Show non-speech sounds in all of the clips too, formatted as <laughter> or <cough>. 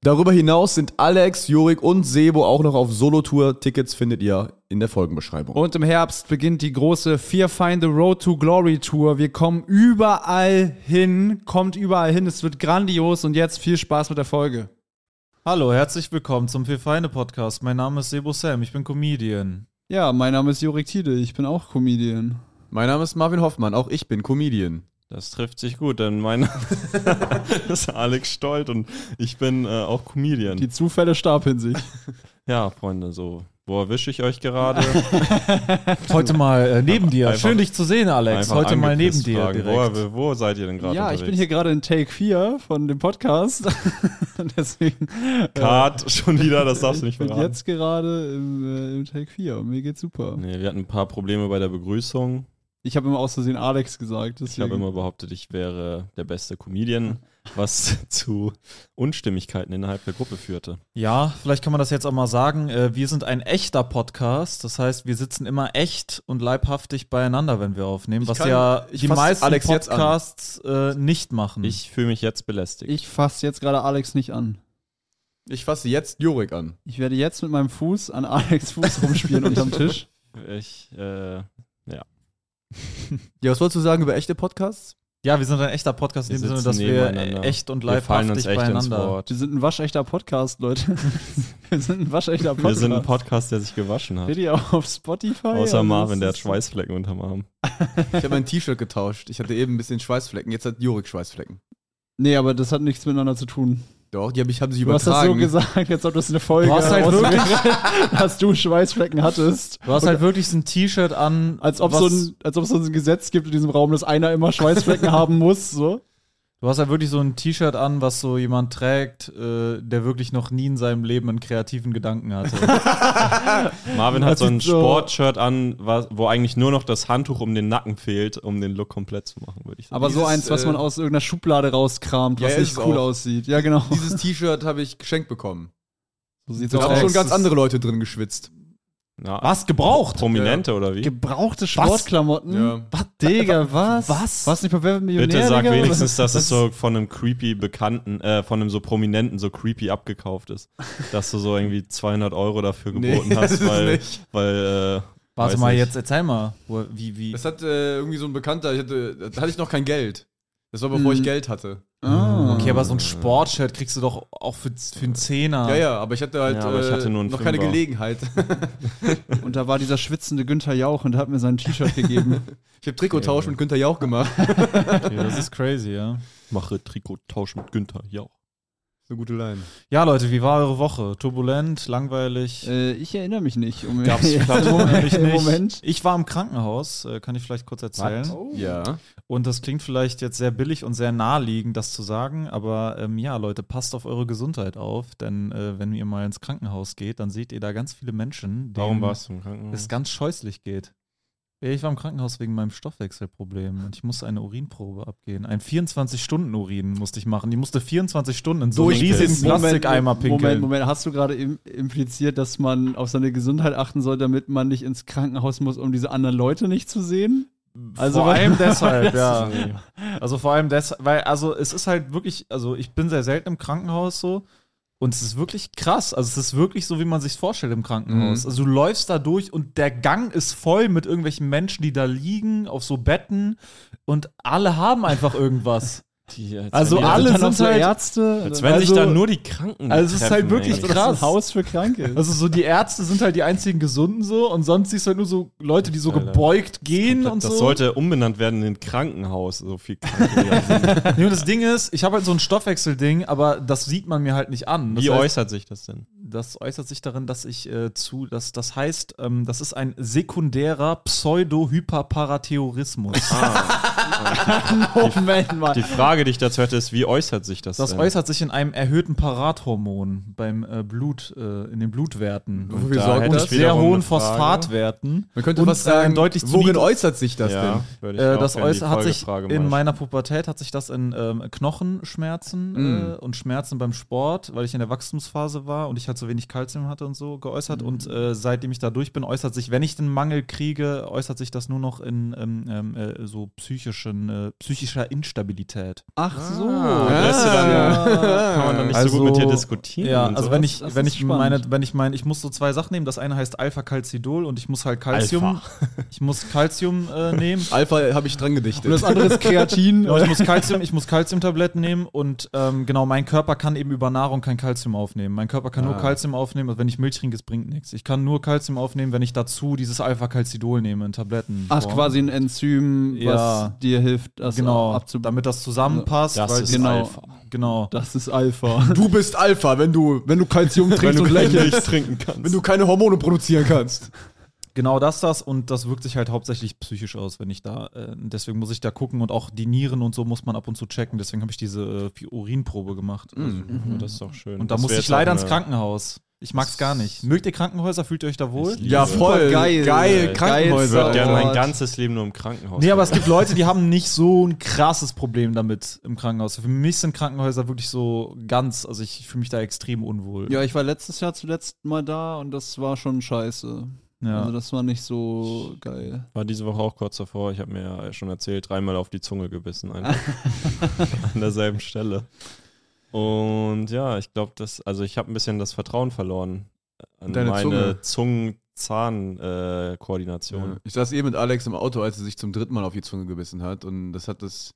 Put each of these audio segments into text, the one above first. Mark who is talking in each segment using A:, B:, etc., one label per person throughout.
A: Darüber hinaus sind Alex, Jurik und Sebo auch noch auf Solo-Tour. Tickets findet ihr in der Folgenbeschreibung.
B: Und im Herbst beginnt die große Fear Find the Road to Glory Tour. Wir kommen überall hin, kommt überall hin. Es wird grandios und jetzt viel Spaß mit der Folge.
C: Hallo, herzlich willkommen zum Vier Feinde Podcast. Mein Name ist Sebo Sam, ich bin Comedian.
B: Ja, mein Name ist Jurik Tiede, ich bin auch Comedian.
A: Mein Name ist Marvin Hoffmann, auch ich bin Comedian.
D: Das trifft sich gut, denn mein Name <laughs> ist Alex Stolt und ich bin äh, auch Comedian.
B: Die Zufälle stapeln sich. <laughs>
D: ja, Freunde, so. Wo erwische ich euch gerade? <laughs>
C: Heute mal äh, neben dir.
D: Einfach-
C: Schön dich zu sehen, Alex. Heute mal neben dir.
D: Wo, wo seid ihr denn gerade
B: ja, ich
D: unterwegs?
B: bin hier gerade in Take 4 von dem Podcast. Deswegen
D: Card schon wieder, das darfst du
B: ich
D: nicht
B: bin
D: verraten.
B: jetzt gerade im, äh, im Take 4 und mir geht's super.
D: Nee, wir hatten ein paar Probleme bei der Begrüßung.
B: Ich habe immer aus Versehen Alex gesagt.
D: Ich habe
B: Deswegen.
D: immer behauptet, ich wäre der beste Comedian, <laughs> was zu Unstimmigkeiten innerhalb der Gruppe führte.
C: Ja, vielleicht kann man das jetzt auch mal sagen. Äh, wir sind ein echter Podcast. Das heißt, wir sitzen immer echt und leibhaftig beieinander, wenn wir aufnehmen,
A: Ich
C: was
A: kann-
C: ja
A: ich
C: die meisten
A: Alex.
C: Podcasts äh, nicht machen.
D: Ich fühle mich jetzt belästigt.
B: ich fasse jetzt gerade Alex nicht an.
A: Ich fasse jetzt Jurik an.
B: Ich werde jetzt mit meinem Fuß an Alex Fuß rumspielen <laughs> unterm Tisch.
D: Ich, äh, <laughs>
A: Ja, was wolltest du sagen über echte Podcasts?
C: ja, wir sind ein echter Podcast in
D: Wir
C: dem Sinne, dass wir echt und
D: wir fallen uns
C: leibhaftig
D: echt
C: beieinander.
D: Wort.
B: Wir sind ein waschechter Podcast, Leute. <laughs> Wir sind ein waschechter
D: Wir
B: Podcast.
D: sind ein Podcast, der sich gewaschen hat.
B: Seht ihr auch auf Spotify?
D: Außer Marvin, der hat Schweißflecken unterm Arm. <laughs>
A: Ich habe mein T-Shirt getauscht. Ich hatte eben ein bisschen Schweißflecken. Jetzt hat Jurik Schweißflecken.
B: Nee, aber das hat nichts miteinander zu tun.
A: Doch, die hab ich, haben sich
B: Du hast das so
A: übertragen.
B: gesagt, jetzt ob das eine Folge
C: Du hast halt
B: auswäre, <laughs> dass du Schweißflecken hattest.
C: Du hast halt wirklich so ein T-Shirt an,
B: Als ob,
C: was-
B: so ein, als ob es so ein Gesetz gibt in diesem Raum, dass einer immer Schweißflecken <laughs> haben muss. So.
C: Du hast halt wirklich so ein T-Shirt an, was so jemand trägt, äh, der wirklich noch nie in seinem Leben einen kreativen Gedanken hatte. <laughs>
D: Marvin hat so ein
B: so-
D: Sportshirt an, was, wo eigentlich nur noch das Handtuch um den Nacken fehlt, um den Look komplett zu machen, würde ich sagen.
B: Aber so
A: Dieses,
B: eins, was
A: äh,
B: man aus irgendeiner Schublade rauskramt, was
A: Ja,
B: nicht cool
A: auch.
B: aussieht. Ja, genau.
A: Dieses T-Shirt habe ich geschenkt bekommen.
B: So sieht's
A: Da haben schon ganz andere Leute drin geschwitzt.
D: Na,
C: Was? Gebraucht?
D: Prominente oder wie?
B: Gebrauchte Sportklamotten?
A: Ja.
B: Was? Digga, <laughs> was?
C: Was?
B: Was nicht wird Millionär,
D: Bitte sag
B: Digga?
D: wenigstens, dass <laughs> es so von einem creepy Bekannten, äh, von einem so Prominenten so creepy abgekauft ist. <laughs> Dass du so irgendwie 200 Euro dafür
A: Nee,
D: geboten
A: das
D: hast, weil,
A: nicht.
D: weil äh,
C: Warte mal,
D: nicht.
C: jetzt erzähl mal. Wie, wie.
A: Das hat äh, irgendwie so ein Bekannter, ich hatte, da hatte ich noch kein Geld. Das war bevor
B: Mhm.
A: ich Geld hatte.
B: Ah.
C: Okay, aber so ein Sportshirt kriegst du doch auch für, für einen Zehner.
A: Ja, ja, aber ich hatte halt
D: Ja, aber ich
A: äh,
D: hatte
A: noch keine. Gelegenheit. <laughs>
B: Und da war dieser schwitzende Günther Jauch und hat mir sein T-Shirt gegeben. <laughs>
A: Ich habe Trikottausch mit Günther Jauch gemacht. <laughs>
C: Okay, das ist crazy, ja.
D: mache Trikottausch mit Günther Jauch.
A: So gute Line.
C: Ja, Leute, wie war eure Woche? Turbulent, langweilig?
B: äh, ich erinnere mich nicht. Um <laughs>
C: Platten?
B: im Moment. Moment.
C: Ich war im Krankenhaus, äh, kann ich vielleicht kurz erzählen.
A: Ja.
C: Und das klingt vielleicht jetzt sehr billig und sehr naheliegend, das zu sagen, aber ähm, ja, Leute, passt auf eure Gesundheit auf, denn äh, wenn ihr mal ins Krankenhaus geht, dann seht ihr da ganz viele Menschen,
D: Warum
C: denen
D: warst du im Krankenhaus?
C: es ganz scheußlich geht. Ja, Ich war im Krankenhaus wegen meinem Stoffwechselproblem und ich musste eine Urinprobe abgehen. Ein 24-Stunden-Urin musste ich machen. Die musste 24 Stunden in so einen riesigen Plastikeimer pinkeln.
B: Moment, Moment, hast du gerade im, impliziert, dass man auf seine Gesundheit achten soll, damit man nicht ins Krankenhaus muss, um diese anderen Leute nicht zu sehen? Also
C: vor allem deshalb, <laughs> ja. Also vor allem deshalb, weil, also es ist halt wirklich, also ich bin sehr selten im Krankenhaus so und es ist wirklich krass. Also es ist wirklich so, wie man sich vorstellt im Krankenhaus.
A: Mhm.
C: Also du läufst da durch und der Gang ist voll mit irgendwelchen Menschen, die da liegen, auf so Betten und alle haben einfach irgendwas.
D: Die, als
C: Also alle
B: dann noch
C: sind halt-
B: Ärzte.
D: Als wenn sich
C: also-
D: da nur die Kranken
C: also es ist halt wirklich
D: ey.
B: das
C: krass.
B: ein Haus für Kranke.
C: Also so die Ärzte sind halt die einzigen Gesunden so und sonst siehst du halt nur so Leute, die so
D: Alter.
C: gebeugt gehen und so.
D: Das sollte umbenannt werden in Krankenhaus, so viel Kranke. sind. <laughs>
C: Und das Ding ist, ich habe halt so ein Stoffwechselding, aber das sieht man mir halt nicht an. Das
D: Wie
C: heißt,
D: äußert sich das denn?
C: Das äußert sich darin, dass ich äh, zu, das, das heißt, ähm, das ist ein sekundärer Pseudo-Hyperparatheorismus. <laughs>
B: Moment mal.
D: Die Frage, die ich dazu hätte, ist, wie äußert sich das?
C: Das
D: denn?
C: äußert sich in einem erhöhten Parathormon beim äh, Blut, äh, in den Blutwerten.
A: Wofür
D: da
A: sorgt das?
C: Sehr hohen. Phosphatwerten.
A: Man könnte
C: und,
A: was sagen,
C: äh, deutlich zu
A: worin äußert sich das
D: Ja, würde ich
C: Äh,
D: auch
C: das äußert, hat sich in meiner Pubertät hat sich das in ähm, Knochenschmerzen
A: Mm.
C: äh, und Schmerzen beim Sport, weil ich in der Wachstumsphase war und ich halt so wenig Kalzium hatte und so geäußert. Und äh, seitdem ich da durch bin, äußert sich, wenn ich den Mangel kriege, äußert sich das nur noch in ähm, ähm, äh, so psychischen, äh, psychischer Instabilität.
B: Ach so.
D: Ah, lässt du dann, kann man dann nicht so gut mit dir diskutieren.
C: Ja, also
D: sowas?
C: wenn ich,
B: Das
C: wenn ich
B: spannend.
C: meine, wenn ich meine, ich muss so zwei Sachen nehmen. Das eine heißt Alpha-Calcidol und ich muss halt Calcium,
D: Alpha. <laughs>
C: ich muss Calcium äh, nehmen.
A: Alpha habe ich dran gedichtet.
B: Und das andere ist Kreatin. <laughs>
C: Ja, ich muss Calcium, ich muss Calciumtabletten nehmen und ähm, genau, mein Körper kann eben über Nahrung kein Calcium aufnehmen. Mein Körper kann nur
A: Ah.
C: Calcium aufnehmen, also wenn ich Milch trinke, es bringt nichts. Ich kann nur Calcium aufnehmen, wenn ich dazu dieses Alpha-Calcidol nehme in Tabletten.
B: Ach, ist quasi ein Enzym, was
C: Ja.
B: dir hilft, das
C: genau,
B: abzubauen.
C: damit das zusammenpasst.
D: Das
C: weil
D: ist
C: genau,
D: Alpha.
C: Genau.
B: Das ist Alpha. <laughs>
A: du bist Alpha, wenn du, wenn du Calcium
D: wenn
A: trinkst
D: du
A: und lächelst.
D: Milch trinken kannst.
A: Wenn du keine Hormone produzieren kannst.
C: Genau das, das und das wirkt sich halt hauptsächlich psychisch aus, wenn ich da, äh, deswegen muss ich da gucken und auch die Nieren und so muss man ab und zu checken, deswegen habe ich diese äh, Urinprobe gemacht.
D: Ja, das ist doch schön.
C: Und da
D: Das
C: muss ich leider ins Krankenhaus. Ich mag's gar nicht. Mögt ihr Krankenhäuser? Fühlt ihr euch da wohl?
A: Ja, voll.
B: geil.
A: Geil,
B: Geil.
D: Ich
A: Krankenhäuser.
D: würde gerne mein ganzes Leben nur im Krankenhaus.
C: Nee, aber es gibt Leute, die haben nicht so ein krasses Problem damit im Krankenhaus. Für mich sind Krankenhäuser wirklich so ganz, also ich fühle mich da extrem unwohl.
B: ja, ich war letztes Jahr zuletzt mal da und das war schon scheiße.
C: Ja.
B: Also das war nicht so geil.
D: War diese Woche auch kurz davor. Ich habe mir ja schon erzählt, dreimal auf die Zunge gebissen. Einfach. <laughs> An derselben Stelle. Und ja, ich glaube, das, also ich habe ein bisschen das Vertrauen verloren an
A: Deine
D: meine Zungen-Zahn-Koordination.
A: Ich saß eben mit Alex im Auto, als er sich zum dritten Mal auf die Zunge gebissen hat und das hat das,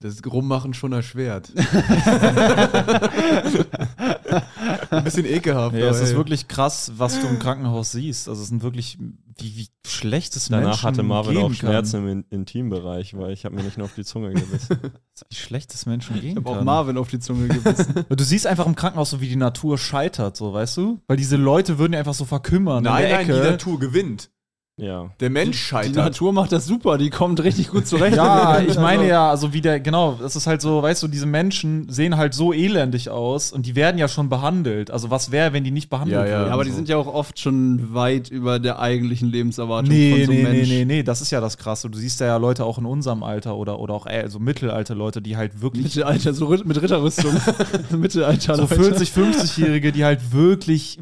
A: das Rummachen schon erschwert. <laughs> <laughs> Ein bisschen ekelhaft.
C: Ja, es ist wirklich krass, was du im Krankenhaus siehst. Also es sind wirklich, wie, wie schlecht es
D: Danach
C: Menschen
D: hatte Marvin auch Schmerzen
C: kann.
D: im In- Intimbereich, weil ich habe mir nicht nur auf die Zunge gebissen. <laughs>
C: Wie schlecht es Menschen gehen
B: Ich habe auch. Marvin auf die Zunge gebissen. <laughs>
C: Du siehst einfach im Krankenhaus so, wie die Natur scheitert, so, weißt du? Weil diese Leute würden ja einfach so verkümmern
A: Nein,
C: in der
A: nein,
C: Ecke.
A: die Natur gewinnt.
D: Ja.
A: Der Mensch
B: Die
A: scheitert.
B: Natur macht das super, die kommt richtig gut zurecht.
C: Ja, <laughs> ich meine ja, also wie der, genau, das ist halt so, weißt du, diese Menschen sehen halt so elendig aus und die werden ja schon behandelt. Also was wäre, wenn die nicht behandelt
A: Ja, ja.
C: würden?
B: Ja, aber die
C: so.
B: sind ja auch oft schon weit über der eigentlichen Lebenserwartung
C: Nee,
B: von so einem
C: nee, nee,
B: Mensch.
C: nee, nee, das ist ja das Krasse. Du siehst ja Leute auch in unserem Alter oder, oder auch äh, so mittelalter Leute, die halt wirklich
B: Mittelalter, so mit Ritterrüstung. <laughs> <laughs> Mittelalter,
C: so
B: Leute.
C: 40, 50-Jährige, die halt wirklich,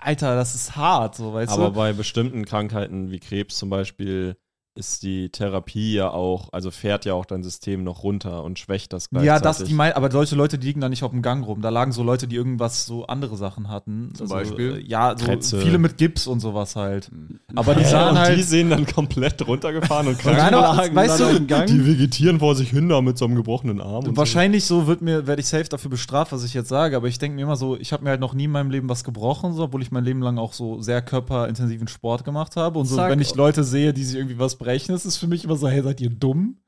C: Alter, das ist hart, so, weißt
D: Aber
C: du?
D: bei bestimmten Krankheiten wie Krebs zum Beispiel ist die Therapie ja auch, also fährt ja auch dein System noch runter und schwächt das gleichzeitig.
C: Ja, das, die mein, aber solche Leute, die liegen da nicht auf dem Gang rum. Da lagen so Leute, die irgendwas so andere Sachen hatten.
A: Zum Beispiel?
C: äh, Ja, so
D: Krätze.
C: viele mit Gips und sowas halt. Aber die
D: Ja,
C: sahen
D: und
C: halt.
D: die sehen dann komplett runtergefahren und krank.
C: Nein, aber,
B: lagen
C: weißt
B: dann
C: du.
D: Die vegetieren vor sich hin da mit so einem gebrochenen Arm. Und
C: Wahrscheinlich so wird mir, werde ich safe dafür bestraft, was ich jetzt sage, aber ich denke mir immer so, ich habe mir halt noch nie in meinem Leben was gebrochen, so, obwohl ich mein Leben lang auch so sehr körperintensiven Sport gemacht habe. Und so,
B: Zack.
C: wenn ich Leute sehe, die sich irgendwie was brechen, ist es für mich immer so, hey, seid ihr dumm?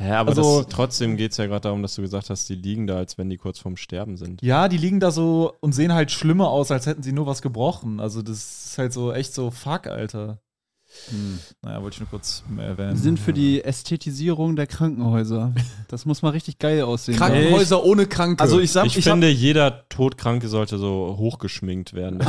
D: Ja, aber
C: Also-
D: das, trotzdem geht es ja gerade darum, dass du gesagt hast, die liegen da, als wenn die kurz vorm Sterben sind.
C: Ja, die liegen da so und sehen halt schlimmer aus, als hätten sie nur was gebrochen. Also das ist halt so echt so, fuck, Alter. Naja, wollte ich nur kurz erwähnen.
B: Wir sind für die Ästhetisierung der Krankenhäuser. Das muss mal richtig geil aussehen.
A: Krankenhäuser ohne Kranke.
C: Also ich sag,
D: Ich,
C: ich,
D: finde, jeder Todkranke sollte so hochgeschminkt werden. <laughs>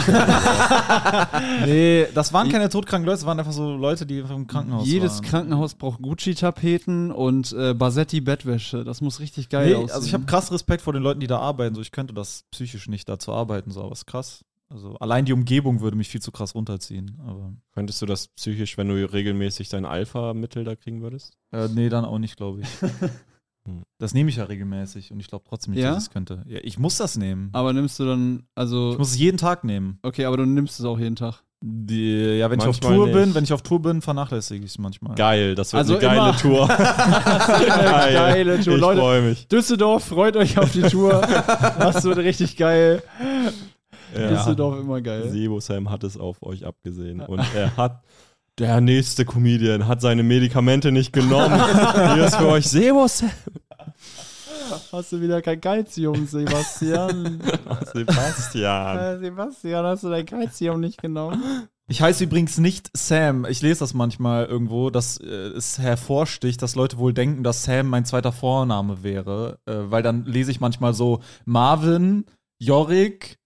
D: <laughs>
C: nee, das waren keine todkranken Leute, das waren einfach so Leute, die einfach im Krankenhaus
B: Jedes
C: waren.
B: Krankenhaus braucht Gucci-Tapeten und äh, Basetti-Bettwäsche. Das muss richtig geil
C: Nee,
B: aussehen.
C: also ich habe krass Respekt vor den Leuten, die da arbeiten. So, ich könnte das psychisch nicht dazu arbeiten, so, aber ist krass. Also allein die Umgebung würde mich viel zu krass runterziehen. Aber
D: Könntest du das psychisch, wenn du regelmäßig dein Alpha-Mittel da kriegen würdest?
C: äh, nee, dann auch nicht, glaube ich. <laughs> das nehme ich ja regelmäßig und ich glaube trotzdem nicht,
B: Ja?
C: dass ich es könnte. Ja, ich muss das nehmen.
B: aber nimmst du dann, also.
C: Ich muss es jeden Tag nehmen.
B: okay, aber du nimmst es auch jeden Tag.
C: Die, ja, wenn ich auf
D: Manchmal
C: Tour
D: nicht.
C: bin, wenn ich auf Tour bin, vernachlässige ich es manchmal.
D: Geil, das wird
B: Also
D: eine geile
B: immer-
D: Tour. <laughs> <laughs> Geil.
B: Geile Tour,
D: Ich
B: Leute.
D: freue mich.
B: Düsseldorf, freut euch auf die Tour. Das wird richtig geil.
D: Ja.
B: Düsseldorf immer geil.
D: Sebo Sam hat es auf euch abgesehen. Und er hat, der nächste Comedian hat seine Medikamente nicht genommen. <laughs> Hier ist für euch Sebo Sam.
B: Hast du wieder kein Kalzium, Sebastian? <laughs>
D: Sebastian.
B: Äh, Sebastian, hast du dein Kalzium nicht genommen?
C: Ich heiße übrigens nicht Sam. Ich lese das manchmal irgendwo, dass äh, es hervorsticht, dass Leute wohl denken, dass Sam mein zweiter Vorname wäre. Äh, weil dann lese ich manchmal so Marvin, Jorik,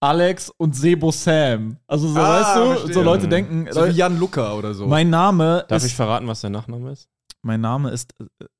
C: Alex und Sebo Sam. Also so,
A: Ah,
C: weißt du,
A: verstehe.
C: so Leute denken,
A: So wie Jan Luca oder so.
C: mein Name
D: Darf ich
C: ist,
D: verraten, was der Nachname ist?
C: mein Name ist,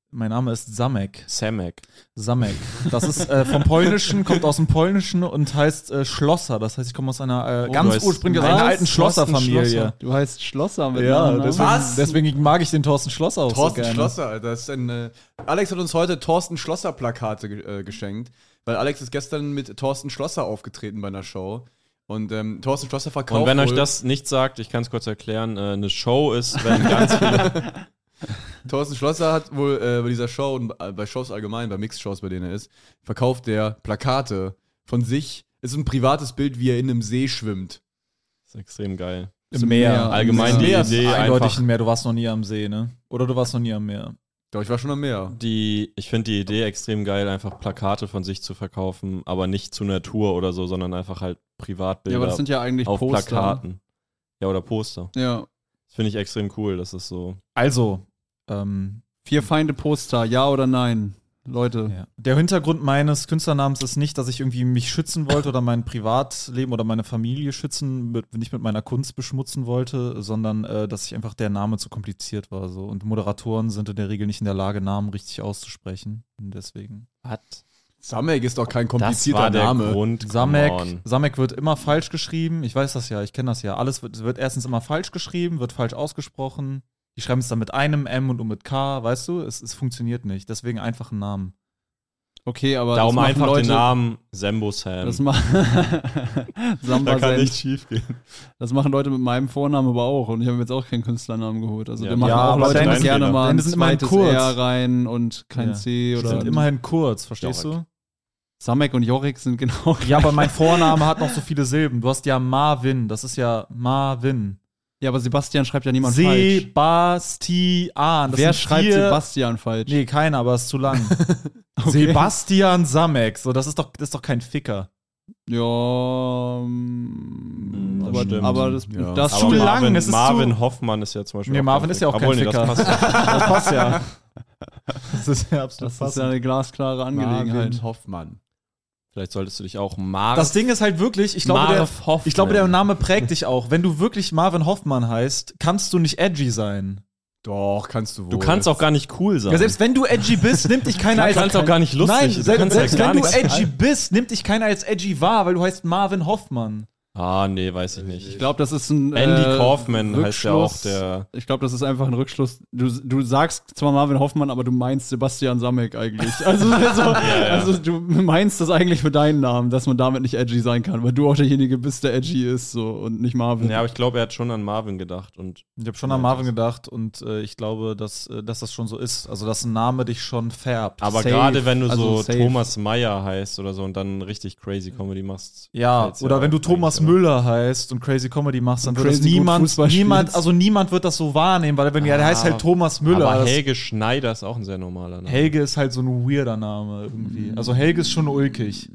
C: mein Name ist Samek.
D: Samek.
C: Samek. Das ist äh, vom Polnischen, kommt aus dem Polnischen und heißt äh, Schlosser. Das heißt, ich komme aus einer äh,
D: Oh,
C: ganz ursprünglich aus einer alten Schlosserfamilie.
D: Schlosser.
B: Du heißt Schlosser mit
C: Ja,
B: Nachnamen?
C: deswegen,
A: Was?
C: deswegen mag ich den Thorsten Schlosser auch
A: Thorsten
C: so gerne.
A: Schlosser, Alter. Das ist ein, äh, Alex hat uns heute Thorsten Schlosser Plakate äh, geschenkt, weil Alex ist gestern mit Thorsten Schlosser aufgetreten bei einer Show. Und ähm, Thorsten Schlosser verkauft.
D: Und wenn euch das nicht sagt, ich kann es kurz erklären, äh, eine Show ist, wenn ganz viele. <laughs>
A: Thorsten Schlosser hat wohl äh, bei dieser Show und äh, bei Shows allgemein, bei Mixed-Shows, bei denen er ist, verkauft der Plakate von sich. Es ist ein privates Bild, wie er in einem See schwimmt.
D: Das ist extrem geil.
C: Im Meer.
B: Meer.
D: Allgemein
C: Im
D: die
C: Meer
D: Idee
C: eindeutig ein Meer. Du warst noch nie am See, ne? Oder du warst noch nie am Meer.
A: Doch, ich war schon am Meer.
D: Die, ich finde die Idee extrem geil, einfach Plakate von sich zu verkaufen, aber nicht zu einer Tour oder so, sondern einfach halt Privatbilder
B: Ja, aber das sind ja eigentlich
D: auf
B: Poster.
D: Plakaten. Ja, oder Poster.
B: Ja.
D: Das finde ich extrem cool. Das ist so.
C: Also, ähm,
B: Vier Feinde Poster, ja oder nein? Leute.
C: ja. der Hintergrund meines Künstlernamens ist nicht, dass ich irgendwie mich schützen wollte oder mein Privatleben oder meine Familie schützen, mit, nicht mit meiner Kunst beschmutzen wollte, sondern äh, dass ich einfach der Name zu kompliziert war. So. Und Moderatoren sind in der Regel nicht in der Lage, Namen richtig auszusprechen. Und deswegen.
D: Was?
A: Samek ist doch kein
D: Das
A: komplizierter
D: war der
A: Name.
D: Grund.
C: Samek. Samek wird immer falsch geschrieben. Ich weiß das ja, ich kenne das ja. Alles wird, wird erstens immer falsch geschrieben, wird falsch ausgesprochen. Die schreiben es dann mit einem M und mit K, weißt du? Es, es funktioniert nicht. Deswegen einfach einen Namen.
B: Okay, aber
D: Darum einfach
B: Leute,
D: den Namen Sembo Sam.
B: Das, ma <laughs> Samba
D: da kann nicht schief gehen.
B: das machen Leute mit meinem Vornamen aber auch. Und ich habe mir jetzt auch keinen Künstlernamen geholt. Also
D: Ja,
B: wir machen
C: ja,
B: auch
C: aber
B: Leute die gerne
D: Fehler.
B: mal ein zweites
C: kurz.
B: R rein und kein
C: Ja.
B: C
C: Die
B: oder
C: sind immerhin kurz, verstehst
D: Jorik.
C: du?
B: Samek und Jorik sind genau
C: Ja, aber mein <laughs> Vorname hat noch so viele Silben. Du hast ja Marvin, das ist ja Marvin.
B: Ja, aber Sebastian schreibt ja niemand falsch.
C: Sebastian.
B: Wer schreibt
C: vier-
B: Sebastian falsch?
C: Nee, keiner, aber es ist zu lang. <laughs>
B: Okay.
C: Sebastian Samek. So, das ist doch, das ist doch kein Ficker.
B: Ja,
D: Das
B: aber,
D: stimmt.
B: aber das,
A: Ja.
B: das
C: Aber zu lang,
D: Marvin,
C: es ist
D: Marvin
C: zu-
D: Hoffmann ist ja zum Beispiel.
C: Nee,
D: auch
C: Marvin ist ja auch
D: Ficker.
C: kein
D: Obwohl, nee,
C: Ficker.
D: Das passt. <laughs>
C: Das passt ja. <laughs> Das ist ja absolut
B: das ist ja eine glasklare Angelegenheit.
A: Marvin Hoffmann.
D: Vielleicht solltest du dich auch Marv.
C: Das Ding ist halt wirklich, ich glaube, der,
D: Marv Hoffmann.
C: ich glaube, der Name prägt dich auch. Wenn du wirklich Marvin Hoffmann heißt, kannst du nicht edgy sein.
A: Doch, kannst du wohl.
D: Du kannst auch gar nicht cool sein.
C: Ja, selbst wenn du edgy bist, nimmt dich keiner <laughs>
D: Du
C: als
D: kannst auch gar nicht lustig.
C: Nein,
D: Du
C: selbst, selbst wenn du edgy bist, nimmt dich keiner als edgy wahr, weil du heißt Marvin Hoffmann.
D: Ah, nee, weiß ich nicht.
B: Ich glaube, das ist ein
D: Andy
B: äh,
D: Kaufman heißt ja auch der.
B: Ich glaube, das ist einfach ein Rückschluss. Du, du sagst zwar Marvin Hoffmann, aber du meinst Sebastian Samek eigentlich. Also, <laughs> also, also du meinst das eigentlich für deinen Namen, dass man damit nicht edgy sein kann, weil du auch derjenige bist, der edgy ist so und nicht Marvin.
D: Ja, aber ich glaube, er hat schon an Marvin gedacht und
C: Ich habe schon
D: Ja,
C: an Marvin
D: das-
C: gedacht und äh, ich glaube, dass, äh, dass das schon so ist. Also, dass ein Name dich schon färbt.
D: Aber gerade wenn du
B: Also
D: so
B: safe.
D: Thomas Meyer heißt oder so und dann richtig crazy Comedy machst.
C: ja, oder wenn du Thomas? Müller heißt und Crazy Comedy machst, dann wird das niemand, niemand, also niemand wird das so wahrnehmen, weil wenn ja, der
D: Ah,
C: heißt halt Thomas Müller.
D: Aber
C: das-
D: Helge Schneider ist auch ein sehr normaler Name.
C: Helge ist halt so ein weirder Name irgendwie. Also Helge ist schon ulkig.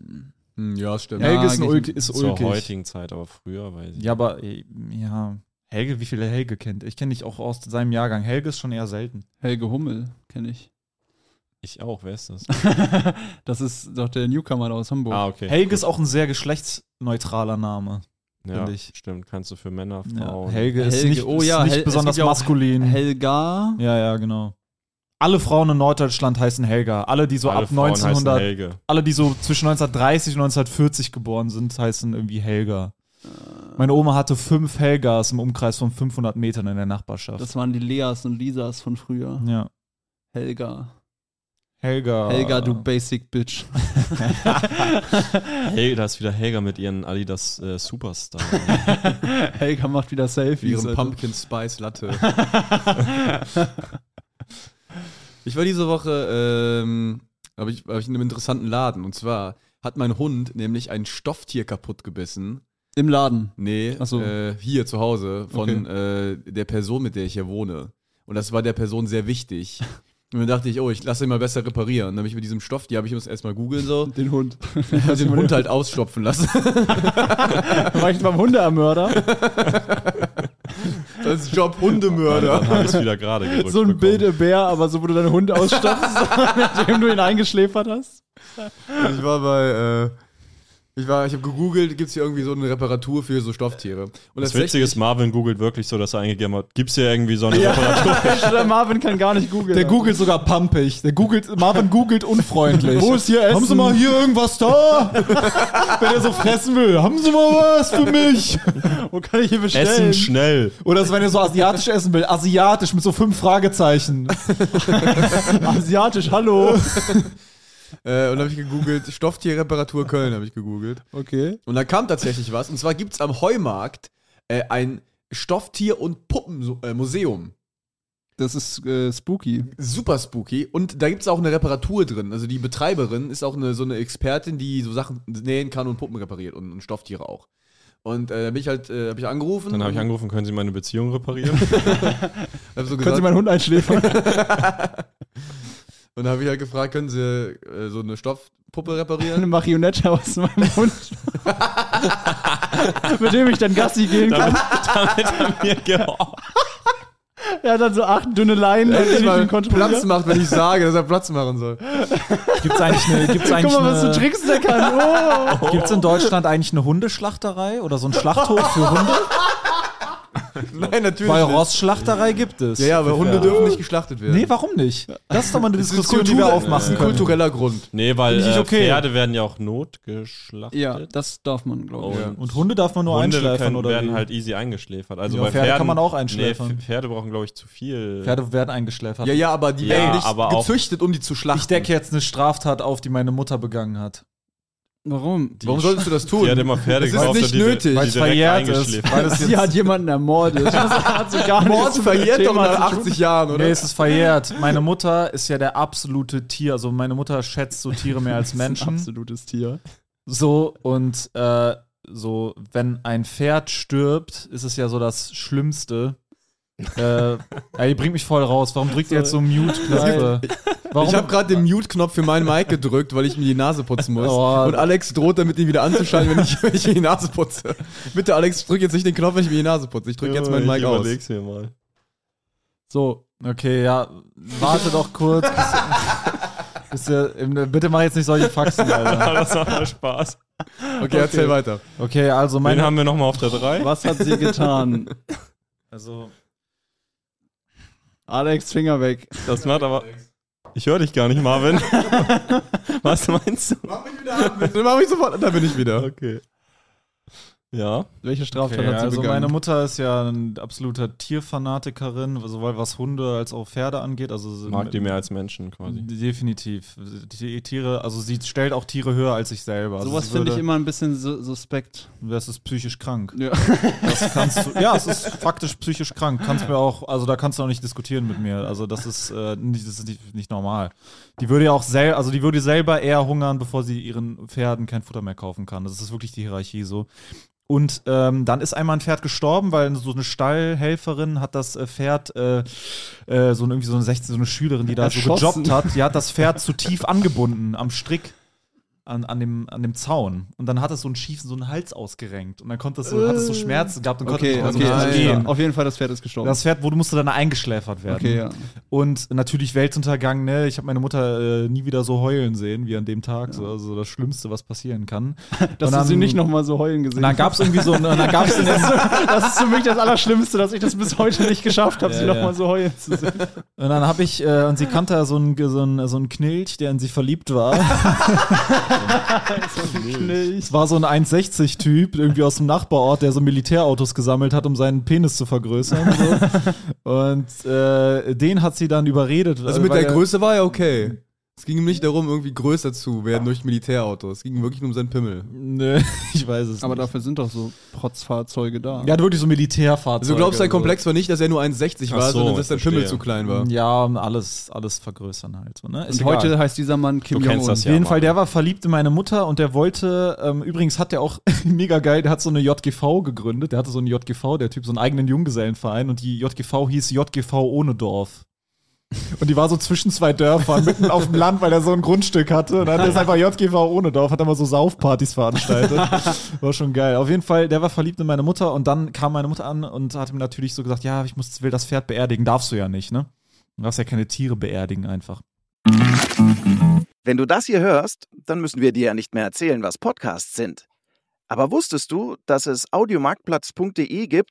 A: Hm, ja, stimmt.
B: Ja,
C: Helge ist, ein
B: geht-
C: ulki, ist
D: Zur
C: ulkig.
D: heutigen Zeit, aber früher weiß ich.
C: Ja, aber äh, ja. Helge, wie viele Helge kennt? Ich kenne dich auch aus seinem Jahrgang. Helge ist schon eher selten.
B: Helge Hummel kenne ich.
D: Ich auch, wer ist das? <laughs>
B: das ist doch der Newcomer aus Hamburg.
D: ah, okay.
C: Helge ist auch ein sehr geschlechtsneutraler Name.
D: ja,
C: finde ich.
D: Stimmt, kannst du für Männer,
C: Ja,
D: Frauen.
C: Helge ist
B: Helge,
C: nicht,
B: oh ja,
C: ist nicht
B: Hel- es
C: besonders
B: ja
C: maskulin.
B: Helga.
C: ja, ja, genau. Alle Frauen in Norddeutschland heißen Helga. Alle, die so
D: Alle
C: ab
D: Frauen heißen
C: 1900,
D: Helge.
C: alle, die so zwischen 1930 und 1940 geboren sind, heißen irgendwie Helga. Meine Oma hatte fünf Helgas im Umkreis von 500 Metern in der Nachbarschaft.
B: Das waren die Leas und Lisas von früher.
C: ja.
B: Helga.
C: Helga.
B: Helga, du basic bitch. <laughs>
D: Hey, da ist wieder Helga mit ihren Adidas äh, Superstar. <laughs>
B: Helga macht wieder Selfies.
A: Ihrem
B: Alter.
A: Pumpkin Spice Latte. <laughs> ich war diese Woche, ähm, habe ich, hab ich in einem interessanten Laden. Und zwar hat mein Hund nämlich ein Stofftier kaputt gebissen.
B: Im Laden.
A: Nee,
B: so.
A: äh, hier zu Hause von äh, der Person, mit der ich hier wohne. Und das war der Person sehr wichtig. Und dann dachte ich, oh, ich lasse ihn mal besser reparieren. Und dann habe ich mit diesem Stoff, die habe ich muss erstmal googeln so,
B: Den Hund. <laughs>
A: hab den Hund halt ausstopfen lassen. <laughs>
B: War ich beim Hundeermörder? <laughs>
A: Das ist Job Hundemörder.
D: habe ich es wieder gerade gerückt
B: So ein
D: bekommen.
B: Bild Bär, aber so, wo du deinen Hund ausstopfst, nachdem du ihn eingeschläfert hast.
A: Ich war bei, äh, ich war, ich habe gegoogelt, gibt es hier irgendwie so eine Reparatur für so Stofftiere. Und
D: Das Witzige ist, Marvin googelt wirklich so, dass er eingegeben hat, gibt's hier irgendwie so eine <laughs> Reparatur?
B: Der Marvin kann gar nicht googeln.
C: Der googelt sogar pumpig. Der googelt, Marvin googelt unfreundlich.
B: Wo ist hier Essen?
C: Haben Sie mal hier irgendwas da? <laughs> Wenn er so fressen will, haben Sie mal was für mich?
B: Wo kann ich hier bestellen?
D: Essen schnell.
C: Oder so, wenn er so asiatisch essen will, asiatisch mit so fünf Fragezeichen. <laughs>
B: Asiatisch, hallo.
A: Äh, und dann habe ich gegoogelt, Stofftierreparatur Köln habe ich gegoogelt.
B: Okay.
A: Und dann kam tatsächlich was. Und zwar gibt es am Heumarkt äh, ein Stofftier- und Puppenmuseum.
B: Das ist äh, spooky.
A: Super spooky. Und da gibt es auch eine Reparatur drin. Also die Betreiberin ist auch eine, so eine Expertin, die so Sachen nähen kann und Puppen repariert und, und Stofftiere auch. Und äh, da bin ich halt, äh, habe ich angerufen.
D: Dann habe ich angerufen, können Sie meine Beziehung reparieren? <laughs>
A: so
B: Können Sie
A: gesagt,
B: meinen Hund einschläfern? <laughs> <laughs>
A: und dann habe ich halt gefragt, können Sie äh, so eine Stoffpuppe
B: Eine
A: reparieren?
B: Marionette aus meinem Hund. <laughs> Mit dem ich dann Gassi gehen kann.
D: Damit er mir gehorcht.
B: Er hat dann so acht dünne Leinen, die ich
A: mal
B: ihn kontrolliere.
A: Platz macht, wenn ich sage, dass er Platz machen soll.
C: Gibt's eigentlich eine, gibt's eigentlich
B: Guck mal, was du
C: eine,
B: trickst, der kann. Oh.
C: gibt's in Deutschland eigentlich eine Hundeschlachterei oder so ein Schlachthof für Hunde? <laughs>
A: Nein, natürlich.
C: Weil
A: nicht.
C: Rossschlachterei gibt es.
A: Ja, ja, aber Hunde dürfen nicht geschlachtet werden.
C: Nee, warum nicht? Das ist doch mal eine
A: Das
C: Diskussion, die wir aufmachen
A: Das ist ein
C: können.
A: kultureller Grund.
D: Nee, weil äh,
C: okay.
D: Pferde werden ja auch notgeschlachtet.
B: Ja, das darf man, glaube ich.
A: Ja.
C: Und Hunde darf man nur
D: Hunde
C: einschläfern
D: können,
C: oder
D: werden
C: wie?
D: halt easy eingeschläfert. Also
C: Ja,
D: bei
C: Pferde
D: Pferden
C: kann man auch
D: Nee,
C: einschläfern.
D: F- Pferde brauchen, glaube ich, zu viel.
C: Pferde werden eingeschläfert.
A: Ja, ja, aber die
D: Ja,
A: werden nicht gezüchtet, um die zu schlachten.
C: Ich decke jetzt eine Straftat auf, die meine Mutter begangen hat.
B: Warum?
A: Warum solltest du das tun?
D: Die hat immer Pferde
A: Das ist
D: gekauft
A: nicht
D: und die,
A: nötig.
D: die
C: Weil es verjährt ist. Weil <laughs>
B: Sie hat jemanden ermordet. <laughs> Das hat so gar
A: Mord verjährt doch nach
B: zu tun.
A: 80 Jahren, oder?
C: nee, es ist verjährt. Meine Mutter ist ja der absolute Tier. Also meine Mutter schätzt so Tiere mehr als <laughs>
B: Das ist ein
C: Menschen.
B: absolutes Tier.
C: So, und äh, so, wenn ein Pferd stirbt, ist es ja so das Schlimmste. Äh, ey, ihr bringt mich voll raus. Warum drückt ihr jetzt so Mute-Knöpfe? Warum?
A: Ich habe gerade den Mute-Knopf für meinen Mic gedrückt, weil ich mir die Nase putzen muss.
C: Oh.
A: Und Alex droht damit, ihn wieder anzuschalten, wenn ich, wenn ich mir die Nase putze. Bitte, Alex, drück jetzt nicht den Knopf, wenn ich mir die Nase putze. Ich drücke jetzt meinen Mic
D: ich
A: aus.
D: überleg's mir mal.
B: So,
C: okay, ja, warte doch kurz. Bis, bis ihr, bitte mach jetzt nicht solche Faxen, Alter. <laughs>
D: das macht mal Spaß.
A: Okay, erzähl weiter.
C: Okay, also
D: Wen
C: meine.
D: haben wir nochmal auf der 3?
B: was hat sie getan?
C: Also,
B: Alex, Finger weg.
D: Das macht aber. Ich höre dich gar nicht, Marvin. <laughs> Was meinst du?
A: Mach mich wieder an, bitte. Mach mich sofort. Da bin ich wieder.
D: Okay. Ja.
B: Welche Straftat
C: okay,
B: hat sie
C: also
B: begangen?
C: meine Mutter ist ja ein absoluter Tierfanatikerin, sowohl was Hunde als auch Pferde angeht. Also
D: Mag die mehr als Menschen quasi.
C: Definitiv. Die Tiere, also sie stellt auch Tiere höher als sich selber. Also
B: Sowas finde ich immer ein bisschen su suspekt.
C: Das ist psychisch krank.
B: Ja.
C: Das kannst du, ja, es ist faktisch psychisch krank. Kannst mir auch, also da kannst du auch nicht diskutieren mit mir. Also das ist, äh, nicht, das ist nicht, nicht normal. Die würde ja auch selber, also die würde selber eher hungern, bevor sie ihren Pferden kein Futter mehr kaufen kann. Das ist wirklich die Hierarchie so. Und ähm, dann ist einmal ein Pferd gestorben, weil so eine Stallhelferin hat das äh, Pferd, äh, äh, so eine- irgendwie so eine 16, so eine Schülerin, die da so
B: Erschossen.
C: gejobbt hat, die hat das Pferd zu <laughs> tief angebunden am Strick. An, an, dem, an dem Zaun. Und dann hat es so einen schiefen, so einen Hals ausgerenkt. Und dann konnte es so, hat es so Schmerzen gehabt und konnte
B: Okay,
C: nicht mehr so
B: okay,
C: richtig
B: alles
C: gehen.
B: Auf jeden Fall, das Pferd ist gestorben.
C: Das Pferd wurde, musste dann eingeschläfert werden.
B: okay, ja.
C: Und natürlich Weltuntergang, ne? Ich habe meine Mutter äh, nie wieder so heulen sehen wie an dem Tag. So, also das Schlimmste, was passieren kann. <laughs>
B: Dass
C: Und
B: du sie
C: dann-
B: nicht nochmal so heulen gesehen
C: Und dann gab es irgendwie so, und dann gab <laughs> es
B: Das ist für mich das Allerschlimmste, dass ich das bis heute nicht geschafft habe,
C: Ja,
B: sie
C: ja.
B: nochmal so heulen zu sehen.
C: Und dann habe ich, äh, und sie kannte ja so einen so einen- so einen Knilch, der in sie verliebt war. <laughs> Es war so ein 1,60-Typ, irgendwie aus dem Nachbarort, der so Militärautos gesammelt hat, um seinen Penis zu vergrößern. So. <laughs> Und äh, den hat sie dann überredet.
A: Also mit der
C: er-
A: Größe war er okay. Es ging ihm nicht darum, irgendwie größer zu werden durch Militärautos. Es ging ihm wirklich nur um seinen Pimmel.
C: Nö, <laughs> ich weiß es
B: Aber
C: nicht.
B: dafür sind doch so Protzfahrzeuge da.
C: Ja, wirklich so Militärfahrzeuge.
A: Also du glaubst, sein. Komplex war nicht, dass er nur 1,60 war,
D: Ach so,
A: sondern dass sein Pimmel
D: verstehe.
A: zu klein war.
C: Ja, alles, alles vergrößern halt. So, ne? Ist
B: Und
C: egal.
B: heute heißt dieser Mann Kim
D: Du kennst
B: Jong-un.
D: das
C: Auf
D: ja.
C: jeden
D: Mann.
C: Fall, der war verliebt in meine Mutter und der wollte, ähm, übrigens hat der auch <laughs> mega geil, der hat so eine JGV gegründet, der hatte so eine JGV, der Typ, so einen eigenen Junggesellenverein und die JGV hieß JGV ohne Dorf. Und die war so zwischen zwei Dörfern, mitten auf dem Land, weil er so ein Grundstück hatte. Und dann hat er einfach <laughs> JGV ohne Dorf, hat immer so Saufpartys veranstaltet. War schon geil. Auf jeden Fall, der war verliebt in meine Mutter und dann kam meine Mutter an und hat ihm natürlich so gesagt, ja, ich muss, will das Pferd beerdigen. Darfst du ja nicht, ne? Du darfst ja keine Tiere beerdigen einfach.
E: Wenn du das hier hörst, dann müssen wir dir ja nicht mehr erzählen, was Podcasts sind. Aber wusstest du, dass es audiomarktplatz.de gibt,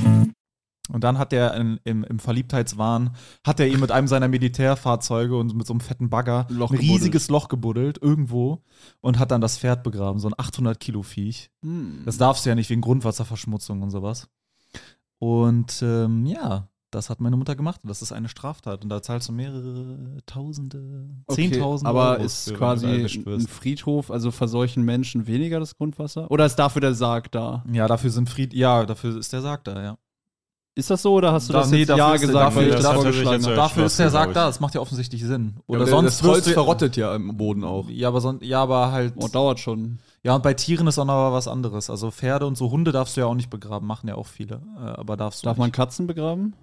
C: Und dann hat er in, im, im Verliebtheitswahn, hat er ihm mit einem seiner Militärfahrzeuge und mit so einem fetten Bagger
B: Loch
C: ein riesiges Loch gebuddelt, irgendwo, und hat dann das Pferd begraben, so ein 800 Kilo Viech.
B: Hm.
C: Das darfst du ja nicht wegen Grundwasserverschmutzung und sowas. Und ähm, ja, das hat meine Mutter gemacht. Und das ist eine Straftat. Und da zahlst du mehrere Tausende, Zehntausende
B: aber
C: Euros
B: ist
C: für,
B: quasi ein. Friedhof, also verseuchen Menschen weniger das Grundwasser? Oder ist dafür der Sarg da?
C: Ja, dafür sind Fried, ja, dafür ist der Sarg da, ja.
B: Ist das so oder hast du
C: Da-
B: das
C: nee,
B: jetzt
C: dafür
B: ja
C: ist
B: gesagt,
C: dafür-
B: weil ich
C: das
B: das vorgeschlagen
D: jetzt
B: habe?
D: ja-
C: Dafür ist der Sarg da, das macht ja offensichtlich Sinn.
A: Ja,
C: Oder
A: der-
C: sonst
A: das Holz
C: du-
A: verrottet ja im Boden auch.
C: Ja, aber, son ja, aber halt.
B: Oh, dauert schon.
C: Ja, und bei Tieren ist auch noch was anderes. Also Pferde und so Hunde darfst du ja auch nicht begraben, machen ja auch viele. Äh, aber darfst du
B: Darf
C: nicht.
B: man Katzen begraben?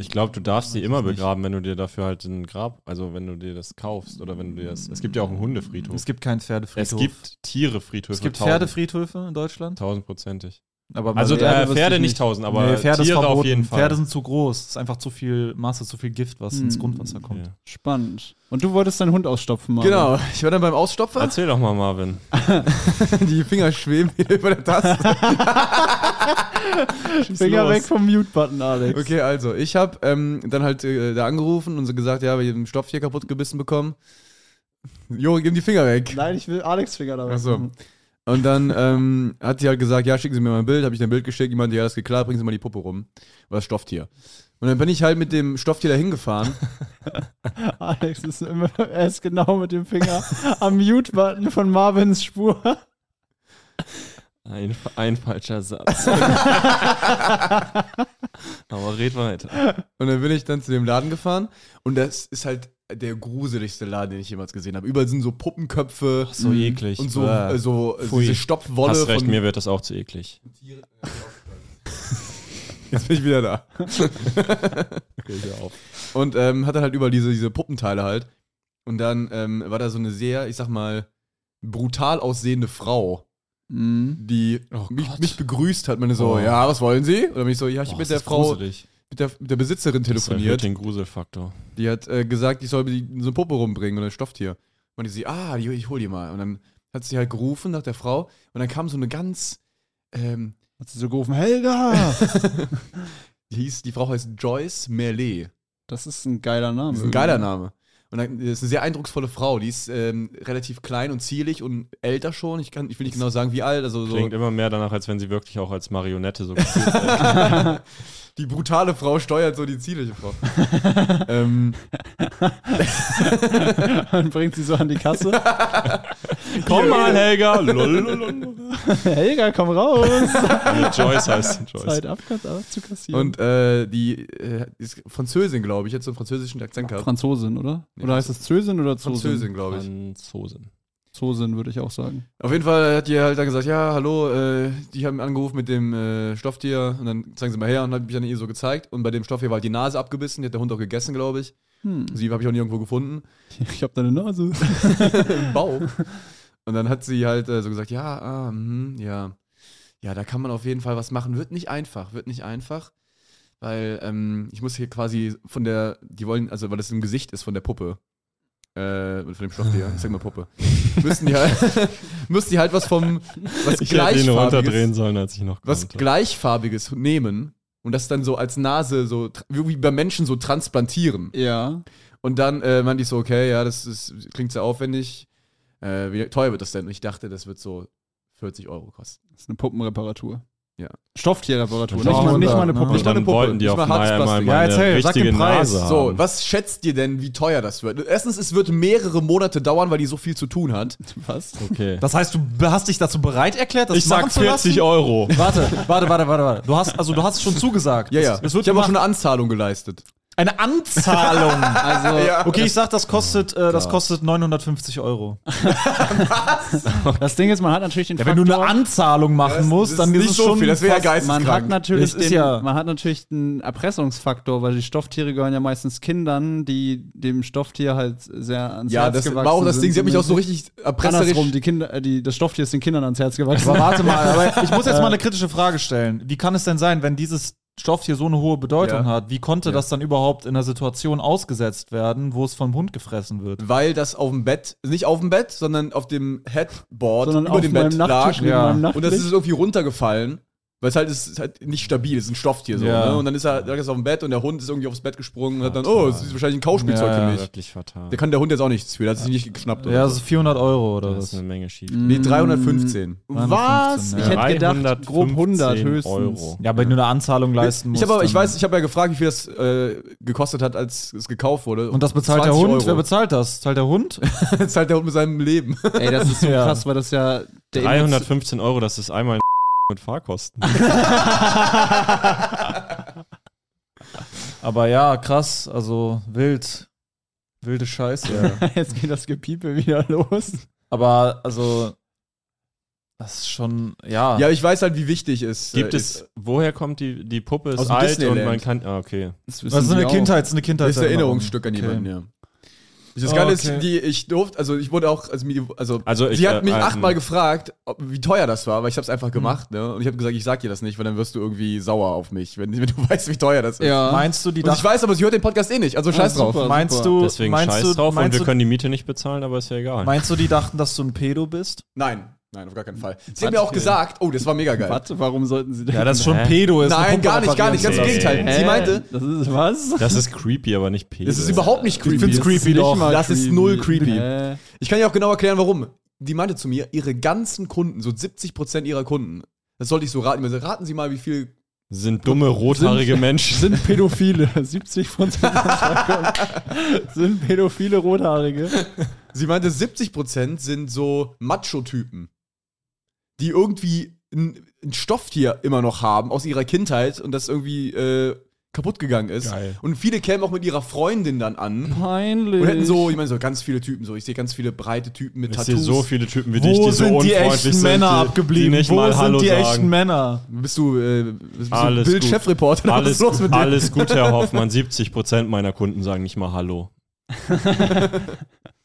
D: Ich glaube, du darfst sie immer begraben, wenn du dir dafür halt ein Grab, also wenn du dir das kaufst oder wenn du dir das. Es gibt ja auch einen Hundefriedhof.
C: Es gibt keinen Pferdefriedhof.
D: Es gibt Tierefriedhöfe.
C: es gibt Pferdefriedhöfe in Deutschland.
D: Tausendprozentig.
C: Aber
D: Also
B: Pferde
D: Pferde, nicht
B: nicht.
D: tausend, aber
C: nee, Pferde
D: Tiere auf jeden Fall.
C: Pferde sind zu groß. Es ist einfach zu viel Masse, zu viel Gift, was ins
B: Hm.
C: Grundwasser kommt.
D: Ja.
B: Spannend. Und du wolltest deinen Hund ausstopfen, Marvin.
A: Genau, ich war dann beim Ausstopfer,
D: Erzähl doch mal, Marvin. <laughs>
A: die Finger schweben wieder über der Taste. <laughs>
B: Finger
D: los.
B: weg vom Mute-Button, Alex.
A: Okay, also ich habe ähm, dann halt äh, da angerufen und so gesagt, ja, wir haben den Stoff hier kaputt gebissen bekommen. Jo, gib die Finger weg.
B: Nein, ich will Alex Finger da
A: Ach so. Und dann ähm, hat sie halt gesagt, ja, schicken Sie mir mal ein Bild. Habe ich ein Bild geschickt. Die meinte, ja, das geht klar, bringen Sie mal die Puppe rum. Oder das Stofftier. Und dann bin ich halt mit dem Stofftier da hingefahren. <laughs>
B: Alex ist immer, er ist genau mit dem Finger am Mute-Button von Marvins Spur.
D: Ein, ein falscher Satz. <laughs> aber red weiter.
A: Und dann bin ich dann zu dem Laden gefahren. Und das ist halt der gruseligste Laden, den ich jemals gesehen habe. Überall sind so Puppenköpfe.
C: So eklig.
A: Und so,
C: Bäh.
A: äh, so äh,
C: Pfui.
A: diese Stopfwolle
D: Hast recht,
A: von.
D: mir wird das auch zu eklig. <laughs>
A: Jetzt bin ich wieder da.
D: Okay, hör auf.
A: Und ähm, hat dann halt überall diese, diese Puppenteile halt. Und dann ähm, war da so eine sehr, ich sag mal, brutal aussehende Frau,
B: Mhm.
A: die
C: Oh
A: mich, mich begrüßt hat. Meine so,
D: Oh.
A: ja, was wollen Sie? Oder bin ich so, ja, ich
D: Boah,
A: mit
D: ist
A: der Frau,
D: gruselig.
A: Mit der, mit der Besitzerin
D: Das
A: telefoniert.
D: den Gruselfaktor.
A: Die hat äh, gesagt, ich soll mir die, so eine Puppe rumbringen oder ein Stofftier. Und ich sie, ah, die, ich hol die mal. Und dann hat sie halt gerufen nach der Frau. Und dann kam so eine ganz, ähm,
B: Hat sie so gerufen, Helga! <laughs>
A: die hieß, die Frau heißt Joyce Merlet.
B: Das ist ein geiler Name.
A: Das ist ein geiler Name. Und dann, das ist eine sehr eindrucksvolle Frau. Die ist ähm, relativ klein und zierlich und älter schon. Ich, kann, ich will nicht genau sagen, wie alt. Also so
D: Klingt immer mehr danach, als wenn sie wirklich auch als Marionette so <laughs> gefühlt wird. <laughs>
A: die brutale Frau steuert so die zierliche Frau. <laughs> ähm, <laughs>
B: Dann bringt sie so an die Kasse. <laughs>
D: Komm mal, Helga!
B: Helga, komm raus!
D: Joyce heißt Joyce.
B: Zeit ab, abzukassieren.
A: und äh, die äh, ist Französin, glaube ich. Hat so einen französischen Akzent gehabt.
B: Franzosin, oder?
A: Nee,
B: oder heißt das Zösin oder Zosin?
A: Französin, glaube ich.
D: Franzosen.
B: Zosin, würde ich auch sagen.
A: Auf jeden Fall hat die halt dann gesagt, ja, hallo, äh, die haben angerufen mit dem äh, Stofftier und dann zeigen sie mal her und hat mich dann ihr so gezeigt und bei dem Stofftier war halt die Nase abgebissen, die hat der Hund auch gegessen, glaube ich.
B: Hm.
A: Sie habe ich auch nirgendwo gefunden. <laughs>
B: Ich hab deine Nase. <laughs>
A: Im Bauch. <laughs> Und dann hat sie halt äh, so gesagt, ja, ah, mhm, ja, ja, da kann man auf jeden Fall was machen. Wird nicht einfach, wird nicht einfach, weil ähm, ich muss hier quasi von der, die wollen, also weil das im Gesicht ist von der Puppe, äh, von dem Stofftier, ich sag mal Puppe, müssen die halt, <laughs> müssen die halt was vom, was
D: Ich
A: gleichfarbiges,
D: sollen, als ich noch
A: was gleichfarbiges nehmen und das dann so als Nase so, wie bei Menschen so transplantieren.
B: Ja.
A: Und dann äh, meinte ich so, okay, ja, das ist, klingt sehr aufwendig. Äh, wie teuer wird das denn? Und ich dachte, das wird so 40 Euro kosten.
B: Das ist eine Puppenreparatur. Stofftierreparatur.
D: Und
B: Nicht, mal- nicht mal eine
C: ne?
B: Puppe.
A: Nicht mal eine Puppe,
D: wollten die
A: nicht
D: auf
A: mal Harzplastik.
D: meine
C: Ja, erzähl, sag den Preis.
D: Nase
A: So, was schätzt ihr denn, wie teuer das wird? Erstens, es wird mehrere Monate dauern, weil die so viel zu tun hat.
B: Was?
D: Okay.
C: Das heißt, du hast dich dazu bereit erklärt, das
D: Ich sag
C: machen zu lassen?
D: 40 Euro.
C: Warte, warte, warte, warte, warte. Du hast, also du hast schon zugesagt.
A: Ja, ja.
C: Es, es wird
A: ich habe auch schon eine Anzahlung geleistet.
C: Eine Anzahlung. <laughs>
B: Also,
A: Ja.
C: Okay, ich sag, das kostet, äh, das kostet 950 Euro.
B: das Ding ist, man hat natürlich den
C: Ja, wenn du eine Anzahlung machen
A: Das
C: musst,
A: ist
C: dann
A: nicht
C: ist es
A: so
C: schon
A: viel, das wäre ja geisteskrank.
B: man hat natürlich
C: Das ist
B: den,
C: ja-
B: man hat natürlich einen Erpressungsfaktor, weil die Stofftiere gehören ja meistens Kindern, die dem Stofftier halt sehr ans
A: Ja,
B: Herz
A: das
B: gewachsen
A: war auch das
B: sind.
A: Ding. Sie hat mich auch so richtig erpresserisch.
B: Andersrum, die Kinder, äh, die, das Stofftier ist den Kindern ans Herz gewachsen.
C: Aber warte mal, aber <laughs> ich muss jetzt mal eine kritische Frage stellen. Wie kann es denn sein, wenn dieses Stofftier so eine hohe Bedeutung
A: Ja.
C: hat, wie konnte
A: Ja.
C: das dann überhaupt in einer Situation ausgesetzt werden, wo es vom Hund gefressen wird?
A: Weil das auf dem Bett, nicht auf dem Bett, sondern auf dem Headboard
B: sondern
A: über
B: auf
A: dem Bett lag.
C: Ja.
A: Und das ist irgendwie runtergefallen. Weil es halt ist, ist halt nicht stabil, es ist ein Stofftier so.
C: Ja.
A: Ne? Und dann ist er lag es auf dem Bett und der Hund ist irgendwie aufs Bett gesprungen und hat dann, oh, das ist wahrscheinlich ein Kauspielzeug
C: Ja,
A: für
C: ja.
A: mich.
D: Wirklich fatal.
A: Da kann der Hund jetzt auch nichts für, der hat sich nicht geschnappt.
C: Ja,
A: Oder
C: das
A: so.
C: ist 400 Euro oder
D: Das ist
C: was?
D: eine Menge schief.
A: Nee, 315.
B: Was?
C: ja.
B: Ich hätte gedacht, grob 100 höchstens.
D: Euro.
C: Ja, wenn du eine Anzahlung leisten musst.
A: Ich, hab aber, ich weiß, ich habe ja gefragt, wie viel das äh, gekostet hat, als es gekauft wurde.
C: Und das bezahlt der
A: 20
C: Hund? Wer
A: Euro.
C: bezahlt das? Zahlt der Hund?
A: Das <laughs> zahlt der Hund mit seinem Leben.
B: Ey, das ist so <laughs>
C: Ja.
B: krass, weil das ja der
D: 315 Euro, das ist einmal mit Fahrkosten. <laughs>
C: Aber ja, krass, also wild. Wilde Scheiße. <laughs>
B: Jetzt geht das Gepiepe wieder los.
C: Aber also, das ist schon, ja.
A: Ja, ich weiß halt, wie wichtig es
D: Gibt
A: äh,
D: es,
A: ist.
D: woher kommt die, die Puppe? Ist
A: Aus dem
D: alt und
A: Disneyland.
D: man kann, ah, okay.
B: Das
C: das ist eine Kindheit, eine Kindheit.
A: Das ist ein Erinnerungsstück an jemanden, ja. Das
C: Oh,
A: Geile
C: okay.
A: ist, die, ich durfte, also ich wurde auch, also, also,
D: Also ich,
A: sie hat
D: äh,
A: mich
D: äh,
A: achtmal
D: hm.
A: gefragt, ob, wie teuer das war, weil ich hab's
C: Hm.
A: einfach gemacht, ne? Und ich habe gesagt, ich sag dir das nicht, weil dann wirst du irgendwie sauer auf mich, wenn, <laughs> wenn du weißt, wie teuer das ist.
B: Ja.
C: Meinst du, die
A: Und ich weiß, aber sie hört den Podcast eh nicht, also scheiß drauf.
B: super.
C: meinst du,
D: Deswegen
C: meinst
D: scheiß
C: du,
D: drauf und wir können die Miete nicht bezahlen, aber ist ja egal.
C: meinst du, die dachten, dass du ein Pedo bist?
A: Nein, nein, auf gar keinen Fall. Sie haben mir auch gesagt, oh, das war mega geil.
B: Warte, warum sollten sie denn?
C: Ja, das ist schon
D: Hä?
C: Pedo. Ist
A: Nein, gar nicht, gar nicht, ganz im. Gegenteil.
B: Hä?
A: Sie meinte,
B: Das ist was?
D: Das ist creepy, aber nicht pedo.
A: das ist überhaupt nicht creepy.
C: Ich find's
A: Das
C: creepy
A: ist
C: doch.
A: nicht mal Das ist null creepy.
B: Äh,
A: Ich kann dir auch genau erklären, warum. Die meinte zu mir, ihre ganzen Kunden, so 70% ihrer Kunden, das sollte ich so raten. Ich meinte, Raten Sie mal, wie viel.
D: Sind dumme, rothaarige Menschen.
B: sind Pädophile. <laughs> 70 Prozent sind pädophile Rothaarige.
A: Sie meinte, 70% sind so Macho-Typen, die irgendwie ein, Stofftier immer noch haben aus ihrer Kindheit und das irgendwie äh, kaputt gegangen ist.
C: Geil.
A: Und viele kämen auch mit ihrer Freundin dann an.
B: Peinlich.
A: Und hätten so, ich meine, so ganz viele Typen, so ich sehe ganz viele breite Typen mit
D: Ich sehe
A: Tattoos.
D: so viele Typen wie dich,
C: Wo
D: die so
C: sind die
D: unfreundlich
C: echten
D: sind,
C: Männer
D: die,
C: abgeblieben?
D: die nicht
C: Wo sind
D: Hallo
C: die
D: sagen.
C: echten Männer?
A: Bist du, äh, bist du
D: Alles
A: Bild
D: gut.
A: Chefreporter? oder was
D: Alles,
A: ist dir?
D: alles gut, Herr Hoffmann. <laughs> 70% meiner Kunden sagen nicht mal Hallo. <laughs>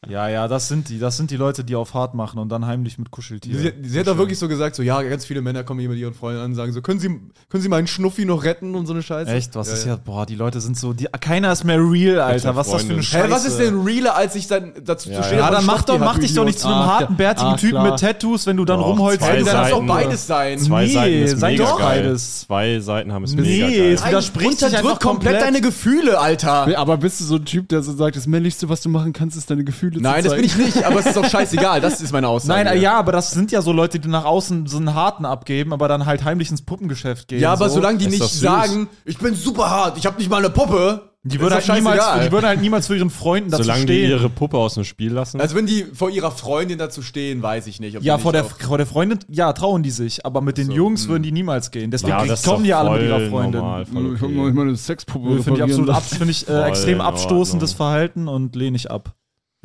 C: Ja, ja, das sind die. Das sind die Leute, die auf hart machen und dann heimlich mit Kuscheltieren.
A: Sie, sie hat doch wirklich so gesagt, so ja, ganz viele Männer kommen hier mit ihren Freunden an und sagen so, können Sie, können Sie meinen Schnuffi noch retten und so eine Scheiße.
C: Echt? Was
A: Ja,
C: ist
A: ja.
C: ja, boah, die Leute sind so, die, keiner ist mehr real, Alter. Was ist das für eine. Scheiße?
A: Hä, was ist denn realer, als ich dann dazu
D: Ja,
A: zu stehen
C: Ja, dann mach doch, mach dich
A: du
C: doch nicht zu einem harten, bärtigen
B: ah,
C: Typen
B: klar.
C: mit Tattoos, wenn du dann
D: Doch,
C: rumholst.
A: Dann lass doch
D: Seiten.
A: beides sein.
D: Zwei
C: Nee,
D: Seiten ist
C: sei
D: mega
C: doch
D: geil.
C: beides.
D: Zwei Seiten haben es
C: Nee,
D: mega
C: es
D: geil.
C: wieder- widerspricht sich einfach
A: komplett. deine Gefühle, Alter.
B: Aber bist du so ein Typ, der so sagt, das Männlichste, was du machen kannst, ist deine Gefühle
A: Nein,
B: zu
A: das bin
B: zeigen?
A: ich nicht, aber es ist doch scheißegal. Das ist meine Aussage.
C: Nein, ja, aber das sind ja so Leute, die nach außen so einen harten abgeben, aber dann halt heimlich ins Puppengeschäft gehen.
A: Ja, aber
C: so.
A: solange die nicht sagen, ich bin super hart, ich habe nicht mal eine Puppe,
C: Die würden, halt niemals, die würden halt niemals für ihren Freunden dazu
D: Solange die
C: stehen.
D: ihre Puppe aus dem Spiel lassen.
A: Also wenn die vor ihrer Freundin dazu stehen, weiß ich nicht. Ob
C: ja,
A: die
C: vor der, vor der Freundin, ja, trauen die sich, aber mit den Jungs würden die niemals gehen. Deswegen kommen die alle mit ihrer Freundin.
D: Normal, voll
B: Ich hab
D: okay.
B: noch nicht mal eine Sexpuppe
C: Finde ich absolut ab, finde ich äh, extrem abstoßendes. Verhalten und lehne ich ab.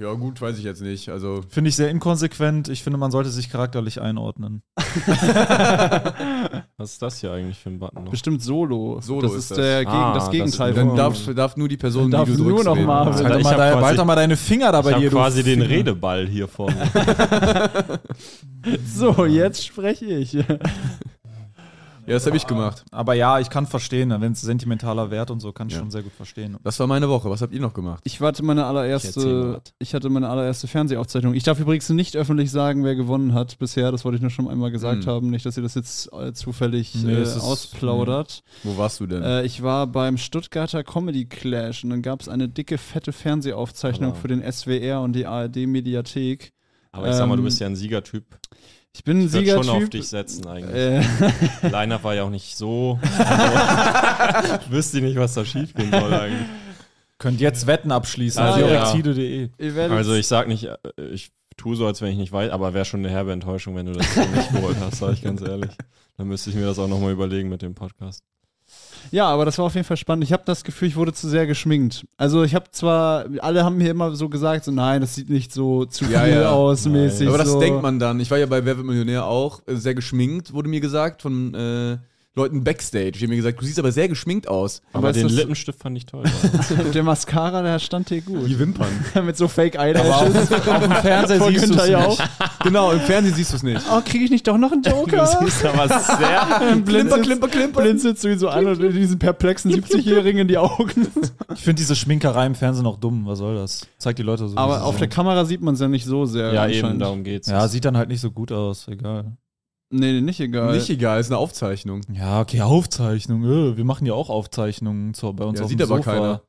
A: Ja gut, weiß ich jetzt nicht. Also
C: Finde ich sehr inkonsequent. Ich finde, man sollte sich charakterlich einordnen. <laughs>
D: Was ist das hier eigentlich für ein Button noch?
B: Bestimmt Solo.
A: Solo
B: das
A: ist
B: ist,
A: das.
B: der Gegen,
D: Ah,
B: das
D: das
B: Gegenteil
D: ist-
A: dann
B: von-
A: darf, darf nur die Person,
B: Darf
A: die du
B: nur
A: drückst,
B: noch
A: reden.
B: Marvin.
C: Halt
D: Alter,
C: doch
D: ich
C: mal, deine,
D: quasi-
C: halt doch mal deine Finger da bei
D: Ich
C: dir.
D: habe
C: du
D: quasi den
C: Finger.
D: Redeball hier vor mir. <laughs>
B: So, jetzt spreche ich. <laughs>
A: Ja, das habe ich gemacht.
C: Aber ja, ich kann verstehen, wenn es sentimentaler Wert und so, kann ich
A: Ja.
C: schon sehr gut verstehen.
A: Das war meine Woche. Was habt ihr noch gemacht?
B: Ich warte meine
D: Ich erzähl mal
B: allererste,
D: was.
B: ich hatte meine allererste Fernsehaufzeichnung. Ich darf übrigens nicht öffentlich sagen, wer gewonnen hat bisher. Das wollte ich nur schon einmal gesagt
A: Hm.
B: haben. Nicht, dass ihr das jetzt äh, zufällig
C: Nee,
B: äh,
C: es ist-
B: ausplaudert.
A: Wo warst du denn?
B: Äh, ich war beim Stuttgarter Comedy Clash und dann gab es eine dicke, fette Fernsehaufzeichnung
D: Aber-
B: für den SWR und die ARD-Mediathek.
D: Aber ich sag mal, du
B: Ähm,
D: bist ja ein Siegertyp.
B: Ich bin ein
D: Ich würde schon auf
B: Siegertyp.
D: dich setzen eigentlich.
B: Äh, <laughs>
D: Line-Up war ja auch nicht so. Also, ich wüsste nicht, was da schiefgehen soll eigentlich.
C: Könnt jetzt Wetten abschließen.
D: Also,
C: auf
D: ja. Also ich sag nicht, äh, ich tue so, als wenn ich nicht weiß, aber wäre schon eine herbe Enttäuschung, wenn du das so nicht geholt hast, sag ich ganz ehrlich. Dann müsste ich mir das auch nochmal überlegen mit dem Podcast.
B: Ja, aber das war auf jeden Fall spannend. Ich habe das Gefühl, ich wurde zu sehr geschminkt. Also ich habe zwar, alle haben mir immer so gesagt, so nein, das sieht nicht so zu viel
A: ja.
B: aus,
D: Nein.
B: mäßig.
A: Aber das
B: so.
A: denkt man dann. Ich war ja bei Wer wird Millionär auch äh, sehr geschminkt, wurde mir gesagt, von äh, Leuten Backstage. Die haben mir gesagt, du siehst aber sehr geschminkt aus.
D: Aber,
B: ist
D: den
B: das-
D: Lippenstift fand ich toll. <laughs>
B: Der Mascara, der stand hier gut.
A: Die Wimpern. <laughs>
B: Mit so Fake Eyelashes.
C: Auf dem Fernseher
B: Von
C: siehst du es
B: Jauch.
C: nicht.
A: genau, im Fernsehen siehst du es nicht.
B: Oh, kriege ich nicht doch noch einen Joker?
D: aber sehr. <laughs>
B: Klimper, klimper, klimper. Blinzelst du ihn so an und diesen perplexen 70-Jährigen in die Augen.
C: Ich finde diese Schminkerei im Fernsehen auch dumm. Was soll das? Zeigt die Leute so.
B: Aber auf der
C: sind.
B: Kamera sieht man es ja nicht so sehr.
D: Ja, eben, darum geht's.
C: Ja, sieht dann halt nicht so gut aus. Egal.
B: Nee, nee, nicht egal.
A: Nicht egal, ist eine Aufzeichnung.
C: Ja, okay, Aufzeichnung. äh, Wir machen ja auch Aufzeichnungen zu, bei uns
A: Ja,
C: auf
A: sieht
C: dem
A: aber
C: Sofa.
A: keiner.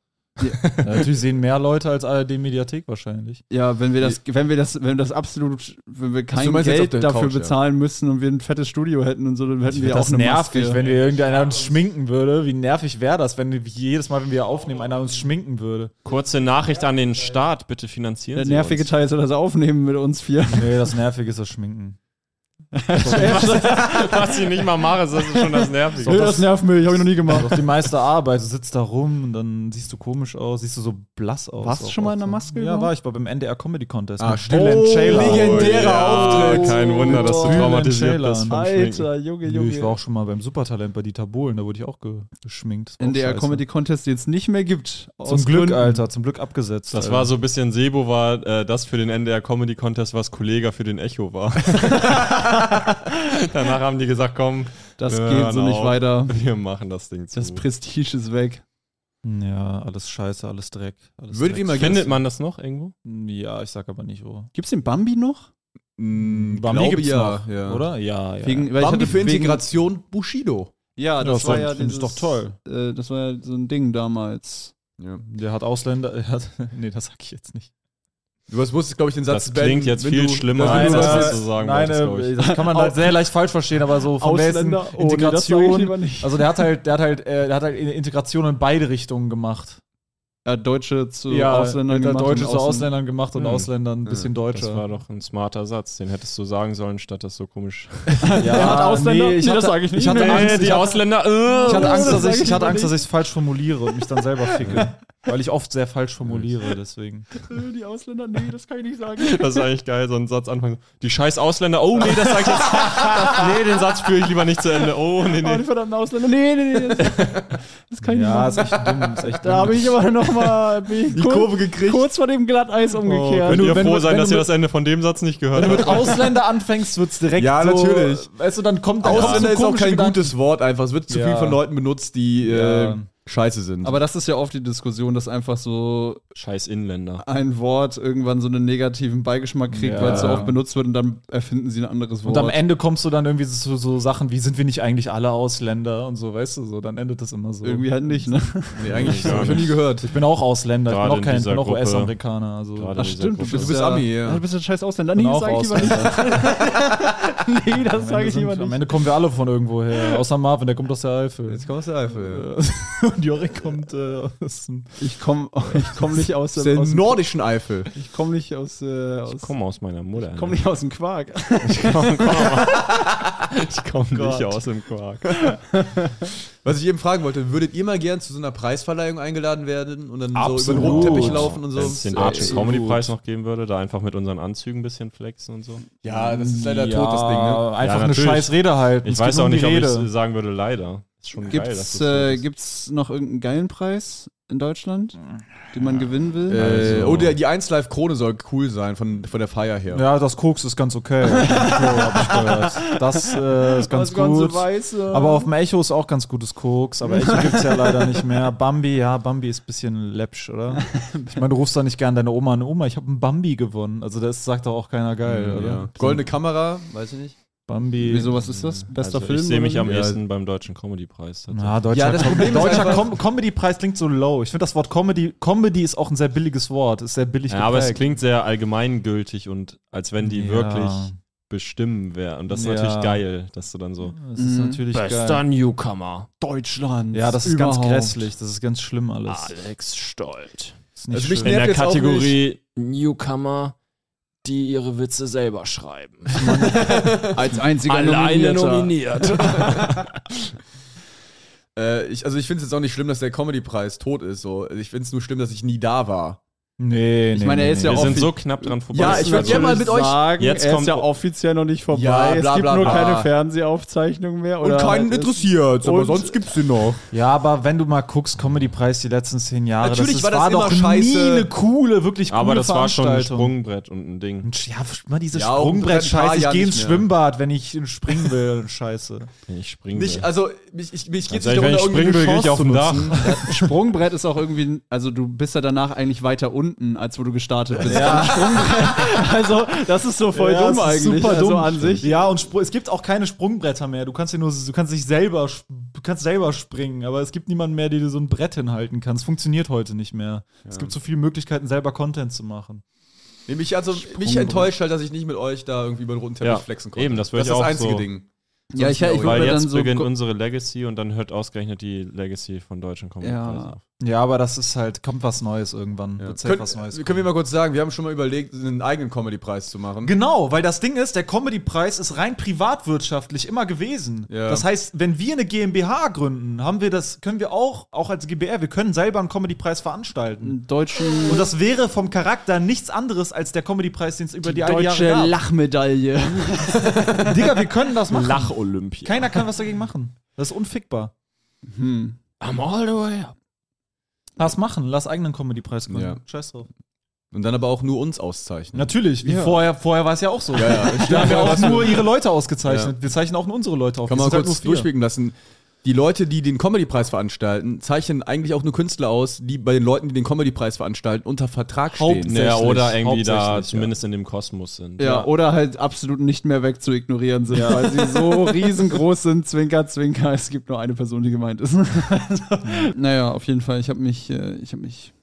C: Ja, natürlich sehen mehr Leute als ARD Mediathek wahrscheinlich.
B: Ja, wenn wir das, wenn wir das, wenn das absolut, wenn wir kein
A: meinst jetzt
B: Geld
A: der
B: dafür
A: Couch, ja.
B: bezahlen müssten und wir ein fettes Studio hätten und so, dann hätten wir auch
C: das
B: eine
C: nervig,
B: Maske.
C: wenn wir irgendeiner uns schminken würde. Wie nervig wäre das, wenn jedes Mal, wenn wir aufnehmen, einer uns schminken würde?
D: Kurze Nachricht an den Staat, bitte finanzieren
B: Der
D: Sie
B: nervige
D: uns.
B: Teil ist ja das Aufnehmen mit uns vier.
C: Nee, das Nervige ist das Schminken. <laughs>
D: Was ich nicht mal mache, das ist schon das Nervige.
B: Nee, das nervt mich, hab ich noch nie
C: Das
B: gemacht.
C: ist doch die meiste Arbeit. Du sitzt da rum und dann siehst du komisch aus, siehst du so blass aus.
B: Warst du schon mal in der. Maske
C: Ja,
B: überhaupt?
C: war ich war beim NDR Comedy Contest.
A: Ah.
C: Bülent
A: Oh,
C: Ceylan.
A: legendärer
D: ja,
A: Auftritt.
D: Kein Wunder, dass du traumatisiert bist.
B: Alter, Junge,
C: Nö,
B: Junge.
C: Ich war auch schon mal beim Supertalent bei Dieter Bohlen, da wurde ich auch ge geschminkt. Das
B: NDR. Comedy Contest, den es nicht mehr gibt.
C: Zum Glück,
B: Gründen.
C: Alter, zum Glück abgesetzt.
D: Das
C: Alter.
D: war so ein bisschen Sebo war äh, das für den NDR Comedy Contest, was Kollega für den Echo war. <laughs> <laughs> <laughs> Danach haben die gesagt, komm,
B: Das
D: wir
B: geht so nicht
D: auf.
B: weiter.
D: wir machen das Ding zu.
B: Das Prestige ist weg.
C: Ja, alles scheiße, alles Dreck. Alles
A: Würdet
C: Dreck.
A: ihr mal
D: Findet man das noch irgendwo?
C: Ja, ich sag aber nicht wo.
B: Gibt's den Bambi noch?
A: Mm,
C: Bambi
A: glaube
C: gibt's
A: ja,
C: noch,
A: ja.
C: oder? Ja, ja.
B: Wegen,
A: Bambi
B: hatte
A: für
B: wegen-
A: Integration Bushido.
B: Ja,
C: das
B: das war ja dieses,
C: doch toll.
B: Äh, das war ja so ein Ding damals.
A: Ja.
C: Der hat Ausländer, <laughs> er hat, nee, das sag ich jetzt nicht.
A: Du hast- musstest, glaube ich, den Satz
D: Das klingt jetzt
A: wenn
D: viel
A: du,
D: schlimmer,
A: wenn
D: als
A: du
D: das,
A: was-
D: du sagen
C: nein,
D: wolltest,
C: äh,
D: ich.
C: das kann man halt sehr leicht falsch verstehen, aber so von
B: Ausländer? Oh, nee,
C: Integration.
B: nicht.
C: also der hat halt, der hat halt, äh, der hat halt Integration in beide Richtungen gemacht.
B: Ja, Deutsche zu
C: ja,
B: Ausländern
C: der
B: gemacht
C: Deutsche
B: und
C: zu
B: Ausländer-
C: Ausländern gemacht und
D: Hm.
C: Ausländern ein bisschen
D: Das war
C: Deutscher.
D: doch ein smarter Satz. Den hättest du sagen sollen, statt das so komisch. <laughs>
C: Ja,
B: Der hat Ausländer?
C: Nee, ich
B: Nee,
C: hatte,
B: das sag ich nicht.
C: Ich hatte
B: Nee,
C: Angst,
D: die
C: ich hatte,
D: Ausländer, äh,
C: ich hatte
B: Oh,
C: Angst,
B: das
C: dass ich,
B: ich
C: hatte Angst, dass ich es falsch formuliere und mich dann selber ficke. <laughs> Weil ich oft sehr falsch formuliere, deswegen. <laughs>
B: Äh, Die Ausländer, nee, das kann ich nicht sagen. <laughs>
D: Das ist eigentlich geil, so ein Satz anfangen. Die scheiß Ausländer, oh nee, das sag ich jetzt. <laughs> Nee, den Satz führe ich lieber nicht zu Ende. Oh nee,
B: Oh, die
D: nee.
B: verdammten Ausländer, nee, nee, nee. Das, das kann ich
C: Ja,
B: nicht
C: ist echt dumm. Ist echt
B: Da
C: dumm.
B: habe ich aber nochmal die
A: Kurve gekriegt.
B: kurz vor dem Glatteis
D: Oh,
B: umgekehrt.
D: könnt ihr
C: wenn
D: froh sein,
C: wenn
D: dass ihr das Ende von dem Satz nicht gehört
C: Wenn du mit
D: habt.
C: Ausländer anfängst, wird's direkt
A: Ja,
C: so,
A: natürlich.
C: Weißt du, dann kommt kommt
A: Ausländer ist auch kein
C: Gedanken.
A: gutes Wort einfach. Es wird zu
C: Ja.
A: viel von Leuten benutzt, die
C: Ja.
A: äh, scheiße sind.
B: aber das ist ja oft die Diskussion, dass einfach so
D: Scheiß Inländer.
B: ein Wort irgendwann so einen negativen Beigeschmack kriegt,
C: Ja.
B: weil es so oft benutzt wird und dann erfinden sie ein anderes Wort.
C: Und am Ende kommst du dann irgendwie zu so Sachen wie, sind wir nicht eigentlich alle Ausländer und so, weißt du, so, dann endet das immer so.
B: Irgendwie halt nicht, ne?
A: nee, eigentlich <laughs> habe ich noch nie gehört.
C: Ich bin auch Ausländer,
D: Gerade
C: ich bin
D: in
C: auch kein, bin auch. US-Amerikaner, also.
D: Gerade
B: Das
D: dieser
B: stimmt, du bist,
A: Du bist
B: ja,
A: Ami, ja.
B: ja. Du bist ein scheiß Ausländer. Nee,
C: auch
B: sag ich lieber nicht. <laughs> Nee, das
C: Am
B: sage
C: Ende,
B: ich lieber
C: sind, am
B: nicht.
C: Ende kommen wir alle von irgendwo her. Außer Marvin, der kommt aus der Eifel.
A: Jetzt kommst du Eifel.
C: Und <laughs> Jorik kommt äh, aus dem.
B: Ich komme ich komm nicht aus
A: Aus
B: dem, <laughs>
A: der
B: aus dem
A: nordischen Eifel.
B: Ich komme nicht aus, äh, aus
D: Ich komme aus meiner Mutter.
B: ich komm nicht aus dem Quark.
D: Ich komme komm, ich komm <laughs>
B: Gott.
D: nicht aus dem Quark.
A: Was ich eben fragen wollte, würdet ihr mal gern zu so einer Preisverleihung eingeladen werden und dann so über
C: Absolut.
A: den roten Teppich laufen und so?
D: Wenn es den
A: ey.
D: Comedy Preis noch geben würde, da einfach mit unseren Anzügen ein bisschen flexen und so.
A: Ja, das ist leider
C: ja,
A: tot, das Ding, ne?
C: Einfach
D: Ja,
C: eine scheiß Rede halten.
D: Ich
C: Es
D: weiß auch nicht,
C: die
D: ob
C: Rede.
D: ich sagen würde, leider. Ist schon geil, dass
B: Gibt's,
D: das so
B: äh, gibt's noch irgendeinen geilen Preis in Deutschland, den man gewinnen will?
A: Äh,
D: Also-
A: oh, der, die 1 Live Krone soll cool sein von, von der Feier her.
C: Ja, das Koks ist ganz okay. Das äh, ist ganz
B: Das
C: gut.
B: Weiße.
C: Aber auf dem Echo ist auch ganz gutes Koks, aber Echo gibt's ja leider nicht mehr. Bambi, ja, Bambi ist ein bisschen läppsch, oder? Ich meine, du rufst da nicht gern deine Oma an. Oma, ich habe einen Bambi gewonnen. Also das sagt doch auch keiner geil, oder?
A: Ja. Goldene Kamera, weiß ich nicht.
C: Bambi.
B: Wieso, was ist das? Bester
D: also
B: Film?
D: Ich sehe mich am ehesten beim Deutschen Comedy Preis.
C: Ja, deutscher,
A: Ja, das
C: Com
A: Problem ist
C: deutscher Com Comedy-Preis klingt so low. Ich finde das Wort Comedy, Comedy ist auch ein sehr billiges Wort, ist sehr billig
D: Ja, aber es
C: geprägt.
D: klingt sehr allgemeingültig und als wenn die
C: Ja.
D: wirklich bestimmen, wer. Und das ist
C: Ja.
D: natürlich geil, dass du dann so.
C: Das ist
B: Mhm.
C: natürlich geil.
D: Newcomer.
B: Deutschland.
C: Ja, das ist ganz
B: überhaupt.
C: grässlich. Das ist ganz schlimm alles.
D: Alex Stolt.
C: Das ist nicht
A: Also mich.
D: In der
A: jetzt auch
D: Kategorie Newcomer, die ihre Witze selber schreiben. <laughs>
B: Als einziger
D: Alleine nominiert. <laughs>
A: Äh, ich, also ich finde es jetzt auch nicht schlimm, dass der Comedy-Preis tot ist. So. Ich finde es nur schlimm, dass ich nie da war.
C: Nee,
B: Ich
C: nee,
B: meine, er ist
C: nee.
B: ja
D: Wir sind so knapp dran vorbei.
A: Ja, ich würd gerne mal mit euch-
B: sagen,
D: Jetzt
B: er ist
D: kommt-
B: ja offiziell noch nicht vorbei.
A: Ja, bla,
B: es gibt
A: bla,
B: nur
A: bla.
B: keine Fernsehaufzeichnung mehr. Oder halt ist-
A: interessiert,
B: Und-
A: gibt's den noch.
C: Ja, aber wenn du mal guckst, Comedy-Preis die letzten zehn Jahre,
A: Natürlich
C: das, ist,
A: war das
C: war doch
A: immer scheiße.
C: nie eine coole, wirklich coole
D: Aber das war schon ein. Sprungbrett und ein Ding.
C: Ja, mal diese
A: Ja,
C: Sprungbrett-Scheiße. Ich gehe
A: nicht
C: ins. Schwimmbad, wenn ich springen will. Scheiße.
D: Ich springe.
A: Nicht, also, ich, mich geht's
D: Ganz
A: nicht
D: ehrlich,
A: darum,
D: wenn ich springen will, gehe ich auf dem Dach. <laughs>
B: Sprungbrett ist auch irgendwie, also du bist ja danach eigentlich weiter unten, als wo du gestartet bist. Ja. Sprungbrett, <laughs> also das ist so voll
C: Ja,
B: dumm
C: das ist
B: eigentlich.
C: Super
B: also
C: dumm.
B: an sich.
C: Ja, und Spr- es gibt auch keine Sprungbretter mehr. Du kannst dir nur, du kannst dich selber, du kannst selber springen, aber es gibt niemanden mehr, der dir so ein Brett hinhalten kann. Es funktioniert heute nicht mehr. Es gibt so viele Möglichkeiten, selber Content zu machen.
A: Nee, mich, also, mich enttäuscht halt, dass ich nicht mit euch da irgendwie über den roten Teppich
D: Ja,
A: flexen konnte.
D: eben, das würd
A: das
D: ich
A: ist das
D: auch
A: einzige
D: so-
A: Ding.
B: Ja, ich, ich würde
D: Weil
B: dann
D: jetzt
B: so.
D: beginnt unsere Legacy und dann hört ausgerechnet die Legacy von deutschen Comedy
B: Ja.
D: auf.
C: Ja, aber das ist halt, kommt was Neues irgendwann. Wird safe
A: Können,
C: was Neues.
A: können wir mal kurz sagen, wir haben schon mal überlegt, einen eigenen Comedy-Preis zu machen.
C: Genau, weil das Ding ist, der Comedy-Preis ist rein privatwirtschaftlich immer gewesen.
A: Ja.
C: Das heißt, wenn wir eine GmbH gründen, haben wir das, können wir auch, auch als GBR, wir können selber einen Comedy-Preis veranstalten.
B: deutschen
C: Und das wäre vom Charakter nichts anderes als der Comedy-Preis, den es über die, die Jahre
B: deutsche
C: gab.
B: Lachmedaille. <laughs>
C: Digga, wir können das machen.
D: Lach-Olympia.
C: Keiner kann was dagegen machen. Das ist unfickbar.
B: Hm.
D: I'm all the way up.
C: Lass machen, lass eigenen Comedy-Preis gründen.
A: Ja.
C: Scheiß drauf.
A: Und dann aber auch nur uns auszeichnen.
C: Natürlich, wie
B: Ja.
C: vorher, vorher war es ja auch so.
A: Ja, ja.
C: Da haben wir auch nur ihre Leute ausgezeichnet.
A: Ja.
C: Wir zeichnen auch nur unsere Leute auf.
A: Kann man
C: halt
A: kurz
C: vier.
A: durchblicken lassen. Die Leute, die den Comedy-Preis veranstalten, zeichnen eigentlich auch nur Künstler aus, die bei den Leuten, die den Comedy-Preis veranstalten, unter Vertrag stehen.
D: Ja, oder irgendwie da
C: Hauptsächlich, ja.
D: zumindest in dem Kosmos sind.
B: Ja, oder halt absolut nicht mehr weg zu ignorieren sind, weil sie so <laughs> riesengroß sind. Zwinker, zwinker. Es gibt nur eine Person, die gemeint ist. <laughs> also, naja, auf jeden Fall. Ich habe mich, äh, ich habe mich,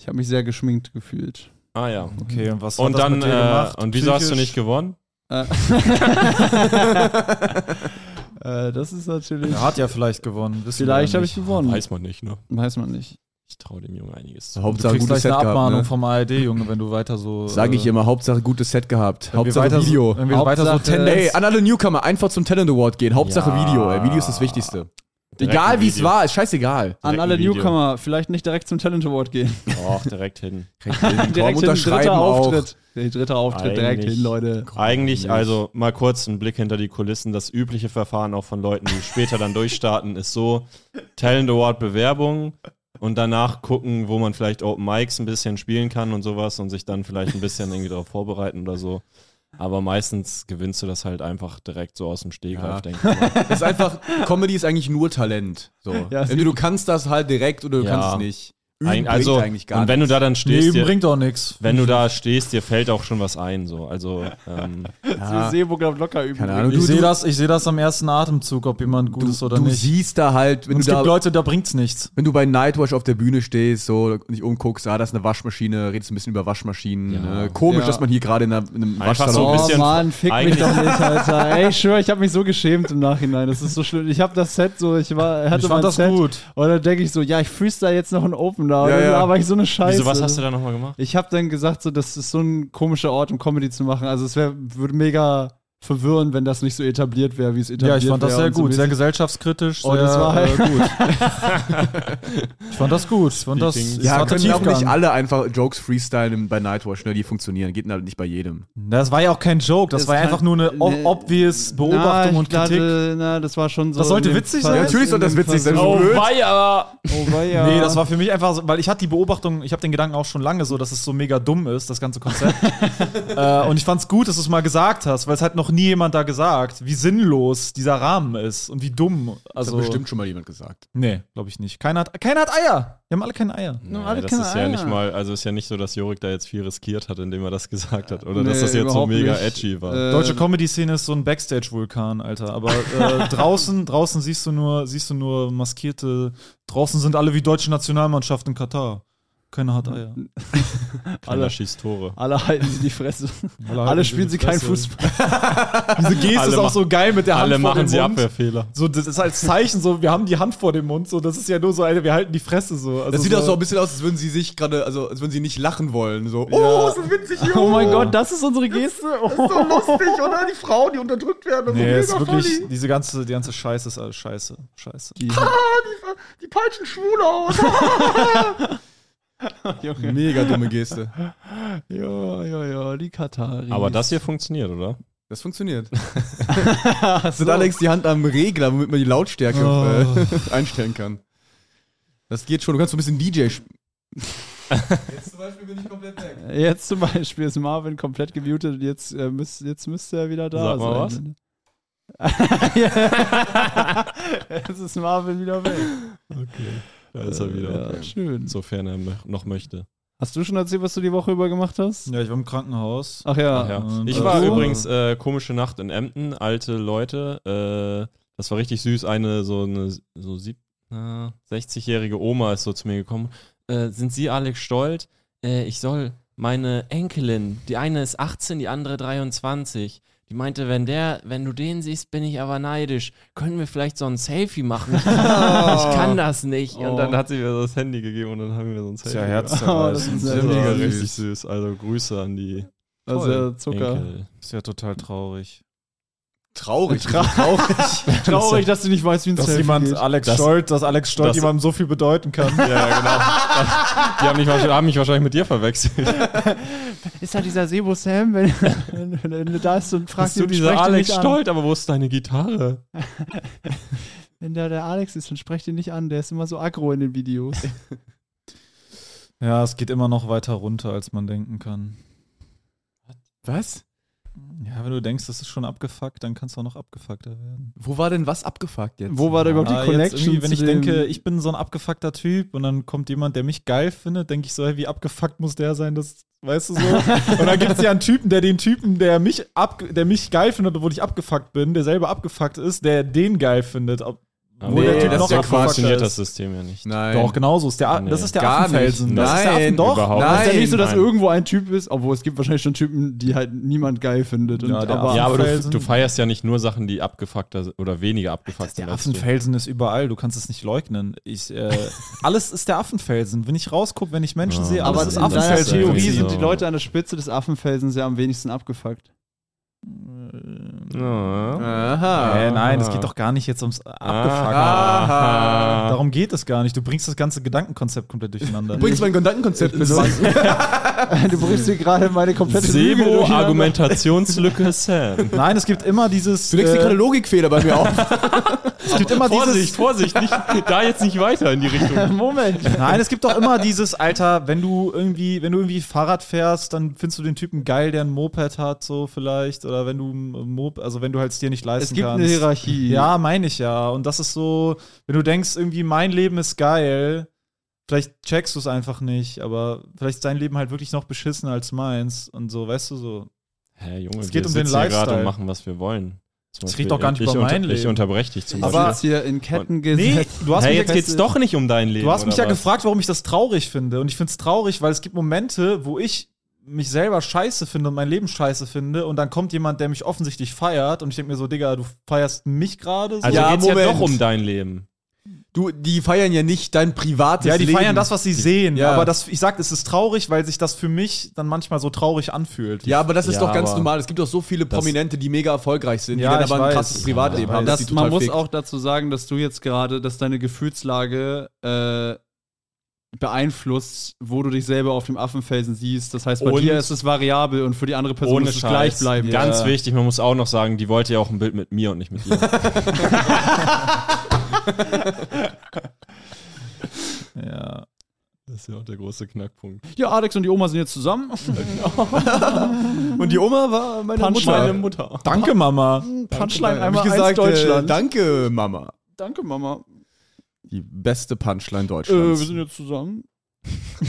B: ich habe mich sehr geschminkt gefühlt.
D: Ah ja.
C: Okay, und was hat
D: Und
C: das
D: dann,
C: mit dir
D: äh,
C: gemacht?
D: und wieso hast du
C: Psychisch?
D: nicht gewonnen? <laughs>
B: Äh, das ist natürlich.
C: Er hat ja vielleicht gewonnen.
B: Vielleicht habe ich gewonnen.
D: Weiß man nicht, ne?
B: Weiß man nicht.
D: Ich traue dem Jungen einiges zu.
C: Du
A: Hauptsache
C: kriegst
A: gutes
C: gleich
A: Set
C: eine
A: gehabt.
C: Abmahnung
A: Ne?
C: vom ARD, Junge, wenn du weiter so.
A: Sage ich
C: äh,
A: immer, Hauptsache gutes Set gehabt.
C: wenn wir
A: Hauptsache
C: weiter
A: Video.
C: So, wenn wir weiter so
B: Hauptsache-
C: Tendenz.
A: Ey, an alle Newcomer, einfach zum Talent Award gehen. Hauptsache
D: Ja.
A: Video. Ey. Video ist das Wichtigste. Egal wie es war, ist scheißegal.
B: An
D: Direkt
B: alle
D: ein Video.
B: Newcomer, vielleicht nicht direkt zum Talent Award gehen.
D: Och, direkt hin. <laughs> <laughs>
B: Direkt hin, dritter. Auftritt. Der dritte Auftritt, direkt
D: Eigentlich-
B: hin, Leute.
D: Eigentlich, also mal kurz ein Blick hinter die Kulissen. Das übliche Verfahren auch von Leuten, die später dann durchstarten, ist so: Talent Award Bewerbung und danach gucken, wo man vielleicht Open Mics ein bisschen spielen kann und sowas und sich dann vielleicht ein bisschen irgendwie darauf vorbereiten oder so. Aber meistens gewinnst du das halt einfach direkt so aus dem Stegreif,
A: Ja.
D: denke ich mal. <laughs>
A: Das ist einfach, Comedy ist eigentlich nur Talent. So.
B: Ja,
A: Entweder du kannst das halt direkt oder du
D: Ja.
A: kannst es nicht. Üben
D: also,
A: eigentlich gar
D: und wenn du
A: nichts.
D: da dann stehst,
C: eben
D: dir,
C: bringt auch nichts.
D: wenn du da stehst, dir fällt auch schon was ein. So. Also, ähm, <laughs>
A: ja,
B: Sebo glaubt locker üben.
A: keine Ahnung.
C: Ich
A: Du,
C: sehe
A: du,
C: das, ich sehe das am ersten Atemzug, ob jemand gut ist oder
A: du
C: nicht.
A: siehst da halt, wenn
C: Und
A: du
C: es gibt
A: da,
C: Leute, da bringt's nichts.
A: wenn du bei Nightwatch auf der Bühne stehst, so und dich umguckst, ah, das ist eine Waschmaschine, redest ein bisschen über Waschmaschinen.
D: Ja.
A: Ne? Komisch,
B: Ja.
A: dass man hier gerade in, einem
D: Einfach
A: Waschsalon
D: so ein
B: Oh
D: bisschen-
B: Mann, fick mich doch nicht, Alter. <laughs> Ey, ich schwör, ich habe mich so geschämt im Nachhinein. Das ist so schlimm. Ich habe das Set so, ich war, hatte
C: Ich
B: mein
C: fand das
B: Set
C: gut.
B: und dann denke ich so, ja, ich freestyle jetzt noch einen Opener. Und
A: Ja,
B: dann
A: ja.
B: aber ich so eine Scheiße.
D: wieso, was hast du da nochmal gemacht?
B: Ich habe dann gesagt, so, das ist so ein komischer Ort, um Comedy zu machen. Also es wär, würde mega verwirren, wenn das nicht so etabliert wäre, wie es
C: Ja,
B: etabliert
C: ich fand das sehr
B: und so
C: gut, sehr gesellschaftskritisch,
B: Und
C: sehr
B: es war halt-
C: äh, <laughs> gut. <laughs> ich fand das gut. Ich fand das, es
A: Ja, können auch nicht alle einfach Jokes freestylen bei Nightwatch, ne? Die funktionieren. Geht halt nicht bei jedem.
C: Das war ja auch kein Joke, das,
B: Das
C: war ja
B: kann-
C: einfach nur eine
B: ne-
C: obvious Beobachtung
B: na,
C: und Kritik.
B: Dachte, na, das war schon so.
C: Das sollte witzig sein?
A: Ja, natürlich soll
B: in
A: das witzig sein. blöd.
D: weia!
B: Oh, weia.
C: Nee, das war für mich einfach, so- weil ich hatte die Beobachtung, ich habe den Gedanken auch schon lange so, dass es so mega dumm ist, das ganze Konzept. <laughs> äh, und ich fand's gut, dass du es mal gesagt hast, weil es hat noch nie jemand da gesagt, wie sinnlos dieser Rahmen ist und wie dumm.
A: Das
C: Also,
A: hat bestimmt schon mal jemand gesagt.
C: Nee, glaube ich nicht. Keiner hat, keiner hat Eier. Wir haben alle keine Eier.
D: Nee,
B: alle
D: das
B: keine
D: ist ja
B: Eier.
D: nicht mal, also ist ja nicht so, dass Jorik da jetzt viel riskiert hat, indem er das gesagt hat. Oder
B: Nee,
D: dass das jetzt so mega
B: nicht.
D: edgy war.
B: Äh,
C: Deutsche Comedy-Szene ist so ein Backstage-Vulkan, Alter. Aber äh, <laughs> draußen, draußen siehst du nur, siehst du nur maskierte. Draußen sind alle wie deutsche Nationalmannschaft in Katar. Keiner hat Eier. <laughs>
D: Keiner schießt Tore.
B: Alle halten sie die Fresse.
C: Alle
B: Alle spielen
C: sie
B: sie
C: die
B: keinen. Fußball. <laughs>
C: Diese Geste
D: Alle
C: ist auch so geil mit der Hand
D: Alle
C: vor
D: machen
C: dem
D: sie
C: Mund.
D: Abwehrfehler.
C: So, das ist als Zeichen so, wir haben die Hand vor dem Mund, so, das ist ja nur so eine, wir halten die Fresse so. Also
A: Das sieht
C: so,
A: auch so ein bisschen aus, als würden sie sich gerade, also als würden sie nicht lachen wollen. So,
C: Ja.
A: oh, so witzig, jo. <laughs>
B: Oh mein Gott, das ist unsere Geste. Oh.
A: so lustig, oder? Die Frauen, die unterdrückt werden. und so
C: Nee, ist wirklich,
A: funny.
C: diese ganze, die ganze Scheiße ist alles scheiße. Scheiße.
A: Die peitschen schwul aus. <laughs>
B: Junge.
A: Mega dumme Geste. <laughs>
B: Ja, ja, ja, die Kataris.
D: Aber das hier funktioniert, oder?
A: Das funktioniert. <laughs> Hast du Alex die Hand am Regler, womit man die Lautstärke äh, einstellen kann. Das geht schon. Du kannst so ein bisschen DJ spielen. Jetzt zum Beispiel bin ich komplett weg.
B: Jetzt zum Beispiel ist Marvin komplett gemutet und jetzt, äh, müsst, jetzt müsste er wieder da
D: Sag mal
B: sein. Ja. Jetzt ist Marvin wieder weg.
D: Da ist er wieder.
B: Ja, schön.
D: Sofern er noch möchte.
B: Hast du schon erzählt, was du die Woche über gemacht hast?
C: Ja, ich war im Krankenhaus.
B: Ach ja.
D: Ach ja. Ich
C: äh,
D: war
C: so-
D: übrigens äh, komische Nacht in Emden, alte Leute. Äh, das war richtig süß. Eine so eine so sieb, äh, 60-jährige Oma ist so zu mir gekommen. Äh, sind Sie Alex Stolt? Äh, ich soll meine Enkelin, die eine ist 18, die andere 23. Die meinte, wenn der, wenn du den siehst, bin ich aber neidisch. Können wir vielleicht so ein Selfie machen? Ich, <laughs> ich kann das nicht. Und dann hat sie mir das Handy gegeben und dann haben wir so ein Selfie.
C: ja. <laughs>
B: Oh, das
C: herzzerreißend.
B: ist ja
D: Das war
B: mega
D: richtig süß. Also Grüße an die
B: Also Zucker.
D: Enkel.
C: Ist ja total traurig.
A: Traurig.
B: Tra-
A: traurig. <laughs>
B: Traurig, <laughs> dass du nicht weißt, wie ein
C: Dass
B: Selfie
C: jemand
B: geht.
C: Alex
D: Das-
C: Stolt, dass Alex Stolt
D: das-
C: jemandem so viel bedeuten kann. <laughs>
D: Ja, ja, genau. Die haben mich, wahrscheinlich- haben mich wahrscheinlich mit dir verwechselt.
B: Ist da dieser Sebo Sam, wenn, wenn, wenn du da ist und fragst
D: Bist du dieser Alex
B: an.
D: Stolt, aber wo ist deine Gitarre?
B: Wenn da der Alex ist, dann sprech den nicht an. Der ist immer so aggro in den Videos.
C: Ja, es geht immer noch weiter runter, als man denken kann.
A: Was?
C: Ja, wenn du denkst, das ist schon abgefuckt, dann kannst du auch noch abgefuckter werden.
A: Wo war denn was abgefuckt jetzt?
B: Wo war da überhaupt die
C: Ah, jetzt
B: Connection?
C: wenn ich denke, ich bin so ein abgefuckter Typ und dann kommt jemand, der mich geil findet, denke ich so, hey, wie abgefuckt muss der sein, das, weißt du so? <laughs> und dann gibt es ja einen Typen, der den Typen, der mich, ab, der mich geil findet, obwohl ich abgefuckt bin, der selber abgefuckt ist, der den geil findet. Ob,
D: Aber
C: wo der Typ
A: das
C: noch
A: ist ja
C: abgefuckter
D: funktioniert das
C: ist.
D: System ja nicht.
A: Nein.
C: Doch, genauso ist der,
D: Nee,
C: das ist der
A: gar
C: Affenfelsen.
D: nicht.
C: Das ist der
A: Nein,
C: Affen, doch.
D: überhaupt
B: Das ist ja
A: Nein,
B: nicht so, dass
D: nein.
B: irgendwo ein Typ ist, obwohl es gibt wahrscheinlich schon Typen, die halt niemand geil findet. Und,
C: Ja, der
B: aber
D: ja, aber du, du feierst ja nicht nur Sachen, die abgefuckter sind oder weniger abgefuckt
C: Der
D: sind. du.
C: Affenfelsen ist überall, du kannst es nicht leugnen. Ich, äh, <laughs> alles ist der Affenfelsen. Wenn ich rausgucke, wenn ich Menschen
D: Ja,
C: sehe,
B: aber
C: alles
B: in
C: ist
B: deiner
C: Affenfelsen.
B: Theorie sind die Leute an der Spitze des Affenfelsens ja am wenigsten abgefuckt.
D: Ja.
A: Aha.
C: Äh, nein, es geht doch gar nicht jetzt ums Abgefuckt.
A: Aha.
C: Darum geht es gar nicht. Du bringst das ganze Gedankenkonzept komplett durcheinander.
A: Du bringst mein Gedankenkonzept mit. <laughs>
B: du brichst dir gerade meine komplette Lüge
D: Sebo,
B: durcheinander.
D: Argumentationslücke <laughs> Sam.
C: Nein, es gibt immer dieses.
A: Du legst dir gerade
C: Äh,
A: Logikfehler bei mir auf. <laughs>
C: es gibt immer
D: Vorsicht,
C: dieses.
D: Vorsicht, nicht, da jetzt nicht weiter in die Richtung.
B: Moment.
C: Nein, es gibt doch immer dieses, Alter, wenn du irgendwie, wenn du irgendwie Fahrrad fährst, dann findest du den Typen geil, der ein Moped hat, so vielleicht. Oder wenn du Mop also wenn du halt es dir nicht leisten
B: Es gibt
C: kannst.
B: eine Hierarchie.
C: Ja, meine ich ja. Und das ist so, wenn du denkst, irgendwie mein Leben ist geil, vielleicht checkst du es einfach nicht, aber vielleicht ist dein Leben halt wirklich noch beschissener als meins und so, weißt du so.
D: Hä, Junge,
C: Es
D: wir
C: geht um den
D: hier gerade
C: Lifestyle.
D: und machen, was wir wollen.
C: Es
D: Beispiel,
C: geht doch gar nicht
D: ich
C: über mein
D: Ich
C: Leben.
D: unterbreche dich zum
B: Aber
D: Beispiel.
B: jetzt hier in Ketten
C: Nee,
B: gesetzt.
C: du hast
D: Hey,
C: mich
D: jetzt geht's doch nicht um dein Leben.
C: Du hast mich ja
D: was?
C: gefragt, warum ich das traurig finde. Und ich finde es traurig, weil es gibt Momente, wo ich mich selber scheiße finde und mein Leben scheiße finde und dann kommt jemand, der mich offensichtlich feiert und ich denke mir so, Digga, du feierst mich gerade so.
D: Also
A: Ja,
D: geht's ja
A: Moment.
D: doch um dein Leben.
A: Du, die feiern ja nicht dein privates
C: ja, die
A: Leben.
C: feiern das, was sie sehen.
A: Ja.
C: Aber das, ich sag, es ist traurig, weil sich das für mich dann manchmal so traurig anfühlt.
A: Ja, aber das ist
D: Ja,
A: doch ganz normal. Es gibt doch so viele Prominente, die mega erfolgreich sind,
C: Ja,
A: die dann aber ein
C: weiß.
A: krasses Privatleben
C: Ja,
A: haben.
B: das, man muss
A: fickt.
B: auch dazu sagen, dass du jetzt gerade, dass deine Gefühlslage äh, beeinflusst, wo du dich selber auf dem Affenfelsen siehst. Das heißt, bei
D: Und-
B: dir ist es variabel und für die andere Person muss es gleich bleiben.
D: Ganz
C: Ja.
D: wichtig, man muss auch noch sagen, die wollte ja auch ein Bild mit mir und nicht mit ihr. <laughs>
C: Ja.
D: Das ist ja auch der große Knackpunkt.
B: Ja, Alex und die Oma sind jetzt zusammen.
A: Und die Oma war meine
B: Punchline.
A: Mutter.
D: Mutter.
C: Danke, Mama.
B: Punchline einmal
A: ich gesagt,
B: eins Deutschland.
A: Äh, danke, Mama.
B: Danke, Mama.
A: Die beste Punchline
B: Äh, wir
A: Deutschlands.
B: sind jetzt zusammen. <laughs>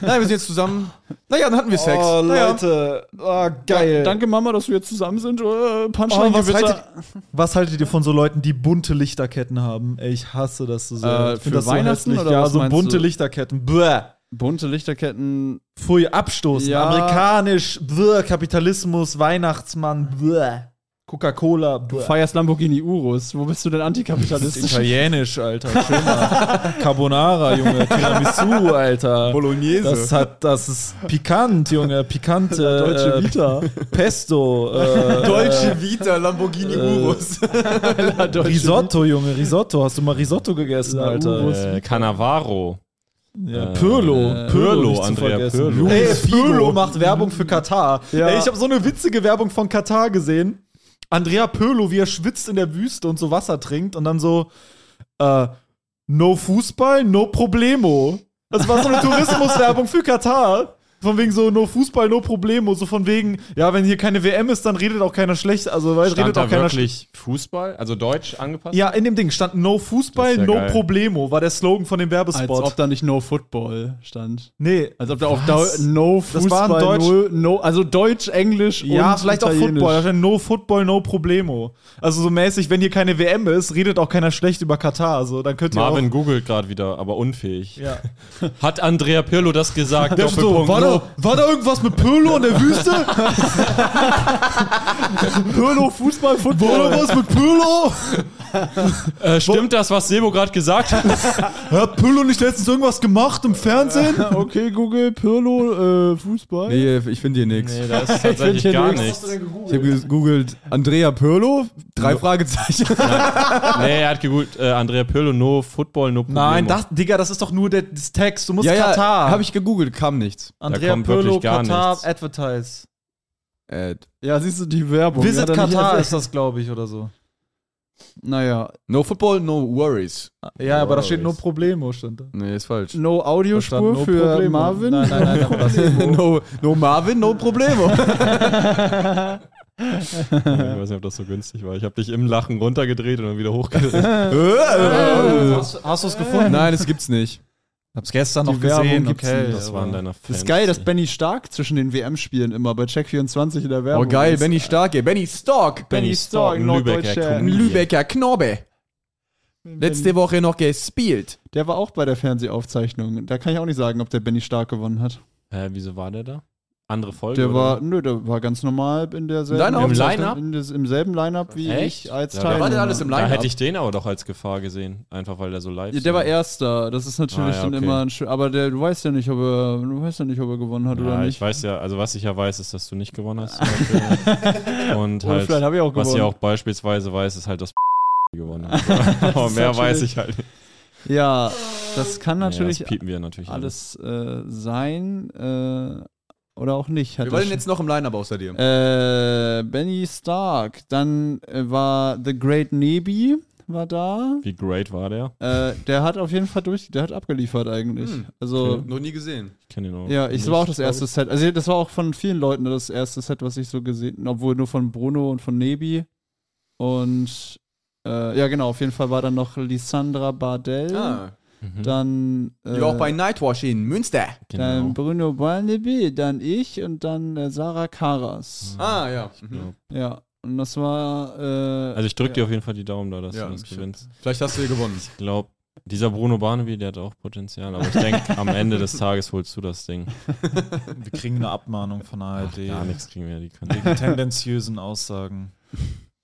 A: Nein, wir sind jetzt zusammen. Naja, dann hatten wir Sex.
C: Oh,
A: naja.
C: Leute. Oh, geil.
B: Danke, Mama, dass wir jetzt zusammen sind. Äh, Punchline
C: Oh, was, haltet, was haltet ihr von so Leuten, die bunte Lichterketten haben? Ey, ich hasse das so sehr.
B: Äh,
C: Ich
B: für
C: das so
B: Weihnachten
C: hässlich.
B: oder
C: Ja,
B: was
C: so bunte
B: du?
C: Lichterketten. Bäh.
B: Bunte Lichterketten.
C: Pfui, abstoßen.
B: Ja.
C: Amerikanisch. Bäh. Kapitalismus. Weihnachtsmann. Bäh. Coca-Cola.
B: Du feierst Lamborghini Urus. Wo bist du denn
C: Das ist
B: antikapitalistisch?
C: italienisch, Alter. Schön mal. <laughs> Carbonara, Junge. Tiramisu, Alter.
A: Bolognese.
C: Das hat, das ist pikant, Junge. Pikante. <laughs>
B: Deutsche
C: äh,
B: Vita.
C: Pesto. Äh, <laughs>
A: Deutsche Vita, Lamborghini
C: äh,
A: Urus.
C: Risotto, Junge. Risotto. Hast du mal Risotto gegessen,
B: Ja,
C: Alter?
B: Urus.
D: Äh, Cannavaro.
C: Ja,
D: Äh,
C: Pirlo.
B: äh,
D: Pirlo,
C: zu
D: Andrea. Pirlo.
C: Ey, Pirlo macht Werbung für Katar.
B: Ja.
C: Ey, ich habe so eine witzige Werbung von Katar gesehen. Andrea Pirlo, wie er schwitzt in der Wüste und so Wasser trinkt und dann so, äh, no Fußball, no Problemo. Das war so eine <laughs> Tourismuswerbung für Katar. Von wegen so, no Fußball, no Problemo. So von wegen, ja, wenn hier keine WM ist, dann redet auch keiner schlecht. Also, weil
D: Stand
C: redet
D: da
C: auch keiner
D: wirklich Fußball, also Deutsch angepasst?
C: Ja, in dem Ding stand no Fußball,
D: ja
C: no
D: geil.
C: Problemo, war der Slogan von dem
B: Als
C: Werbespot.
B: ob da nicht No Football stand.
C: nee,
B: Als ob da
C: Was?
B: Deu No
C: Das war
B: Fußball,
C: Deutsch-
B: no, no, also Deutsch, Englisch
C: Ja,
B: und
C: vielleicht auch. Football. Da steht No Football, no Problemo. Also so mäßig, wenn hier keine WM ist, redet auch keiner schlecht über Katar. So, dann könnt ihr
D: Marvin
C: auch.
D: googelt gerade wieder, aber unfähig.
C: Ja. <laughs>
D: Hat Andrea Pirlo das gesagt? <laughs>
C: Der so,
D: Doppelpunkt,
C: war,
D: no.
C: da, war da irgendwas mit Pirlo in der Wüste?
B: Pirlo, Fußball,
C: War da
B: Football.
C: was mit Pirlo?
D: Äh, stimmt das, was Sebo gerade gesagt hat? <laughs>
C: Hat Pirlo nicht letztens irgendwas gemacht im Fernsehen? <laughs>
B: Okay, Google, Pirlo, äh, Fußball.
A: Nee, ich finde hier nichts.
D: nee, <laughs> da ist tatsächlich
B: hier
D: gar
B: nichts.
D: nichts.
A: Ich habe gegoogelt Andrea Pirlo, drei Fragezeichen.
D: Nee, er hat gegoogelt, äh, Andrea Pirlo, no Football, no Problemo.
C: Nein, das, Digga, das ist doch nur der, das Text. Du musst
A: ja, ja,
C: Katar.
A: habe ich gegoogelt, kam nichts.
C: Andrea
D: kommt
C: Pirlo,
D: wirklich gar
C: Katar,
D: nichts.
C: Advertise.
A: Äh,
B: Ja, siehst du die Werbung.
C: Visit
B: nicht
C: Katar ist das, glaube ich, oder so.
B: Naja,
A: no football, no worries.
C: Ja, aber da steht
D: Worries.
C: No Problemo, stand da.
A: Nee, ist falsch.
B: no Audiospur
C: no
B: für
C: Problemo.
B: Marvin.
C: Nein, nein, nein, das <laughs>
A: no, no Marvin, no Problemo. <laughs>
D: Ich weiß nicht, ob das so günstig war. Ich habe dich im Lachen runtergedreht und dann wieder hochgedreht. <laughs>
C: Hast, hast du es gefunden?
A: Nein, das gibt's nicht.
C: Hab's gestern
B: Die
C: noch
B: Werbung
C: gesehen.
B: gibt's
C: Okay.
D: Das waren deiner Fans.
B: Ist geil, dass Benny Stark zwischen den WM-Spielen immer bei Check24 in der Werbung
A: Oh geil,
B: ist.
A: Benny Stark, ey. Benny Stark.
B: Benny Stark, Norddeutscher.
D: Lübecker
A: Knorbe. Letzte Woche noch gespielt.
B: Der war auch bei der Fernsehaufzeichnung. Da kann ich auch nicht sagen, ob der Benny Stark gewonnen hat.
D: Hä, wieso war der da? Andere Folge?
B: Der
D: oder?
B: war, nö, der war ganz normal in derselben
D: Im? Line-Up?
B: in des, im selben Line-Up wie
D: Echt?
B: ich als
D: Ja,
B: Teilnehmer.
A: war der alles im
D: Da
A: Line-Up?
D: hätte ich den aber doch als Gefahr gesehen. Einfach weil der so live
B: Ja, der war erster. Das ist natürlich
D: Ah, ja,
B: dann
D: okay.
B: immer ein schön. Aber der, du weißt ja nicht, ob er, du weißt ja nicht, ob er gewonnen hat oder
D: Ja,
B: nicht.
D: ich weiß ja, also was ich ja weiß, ist, dass du nicht gewonnen hast. <laughs> Und
B: Oder
D: halt,
B: vielleicht habe ich auch
D: was ich
B: gewonnen.
D: auch beispielsweise weiß, ist halt, dass <laughs> gewonnen hat. <laughs> Aber mehr weiß ich halt nicht.
B: Ja, das kann natürlich
D: ja, das natürlich
B: alles äh, sein äh, oder auch nicht. Er
A: denn jetzt noch im Line-Up außer dir?
B: Äh, Benny Stark. Dann äh, war The Great Nebi war da.
D: Wie great war der?
B: Äh, der hat auf jeden Fall durch, der hat abgeliefert eigentlich.
A: Hm,
B: Also
A: Noch nie gesehen.
D: Ich kenne ihn auch.
B: ja, ich das war auch das erste Set. Also das war auch von vielen Leuten das erste Set, was ich so gesehen, obwohl nur von Bruno und von Nebi. Und äh, ja, genau. Auf jeden Fall war dann noch Lisandra Bardell.
A: Ah.
D: Mhm.
B: Dann äh,
A: war auch bei Nightwash in Münster.
B: dann
D: genau.
B: Bruno Barnaby, dann ich und dann äh, Sarah Karas.
A: Ah, ja. Mhm.
D: Ja.
B: Ja, und das war. Äh,
D: Also ich drücke dir auf jeden Fall die Daumen da, dass
A: Ja,
D: du das gewinnst.
A: Vielleicht hast du hier gewonnen.
D: Ich glaube, dieser Bruno Barnaby, der hat auch Potenzial. Aber ich denke, am Ende des <laughs> Tages holst du das Ding.
C: Wir kriegen eine Abmahnung von ARD.
D: Gar nichts kriegen wir, die können.
C: Wegen tendenziösen Aussagen.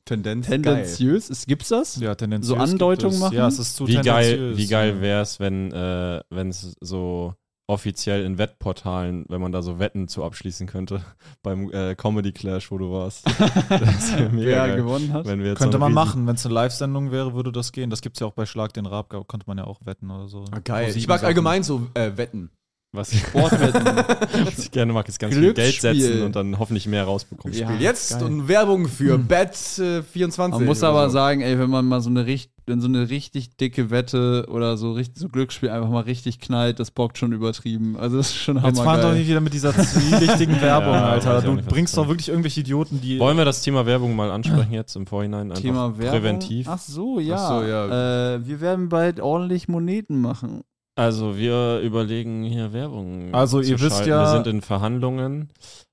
A: Tendenz.
B: tendenziös. Ist, gibt's das?
C: Ja, tendenziös.
B: So Andeutungen machen?
C: Ja, es ist zu
D: Wie geil,
C: tendenziös.
D: wie geil wäre es, wenn äh, es so offiziell in Wettportalen, wenn man da so Wetten zu abschließen könnte, <laughs> beim äh, Comedy Clash, wo du warst. <laughs> Das wäre mega
B: Wer
D: geil.
B: gewonnen hat?
D: Wenn wir jetzt
C: Könnte
D: so
C: man machen, wenn es eine Live-Sendung wäre, würde das gehen. Das gibt es ja auch bei Schlag den Raab, konnte man ja auch wetten oder so.
A: Ah, geil. Ich mag allgemein so äh, Wetten.
D: Was ich,
B: Sportwetten. <laughs>
D: was ich gerne mag, ist ganz viel Geld setzen und dann hoffentlich mehr rausbekommen.
B: Ja.
A: Jetzt
B: geil.
A: und Werbung für Bet24.
B: Man muss aber
A: so.
B: sagen, ey, wenn man mal so eine, richt wenn so eine richtig dicke Wette oder so, richtig, so Glücksspiel einfach mal richtig knallt, das bockt schon übertrieben. Also das ist schon
C: Jetzt fahren doch nicht wieder mit dieser <laughs> zwielichtigen Werbung,
D: Ja,
C: Alter. Du bringst doch wirklich irgendwelche Idioten, die.
D: Wollen wir das Thema Werbung mal ansprechen <clears throat> jetzt im Vorhinein?
B: Thema Werbung.
D: präventiv.
B: Ach so, ja.
A: Ach so, ja.
B: Äh, wir werden bald ordentlich Moneten machen.
D: Also wir überlegen hier Werbung.
C: Also ihr wisst
D: schalten.
C: ja-
D: Wir sind in Verhandlungen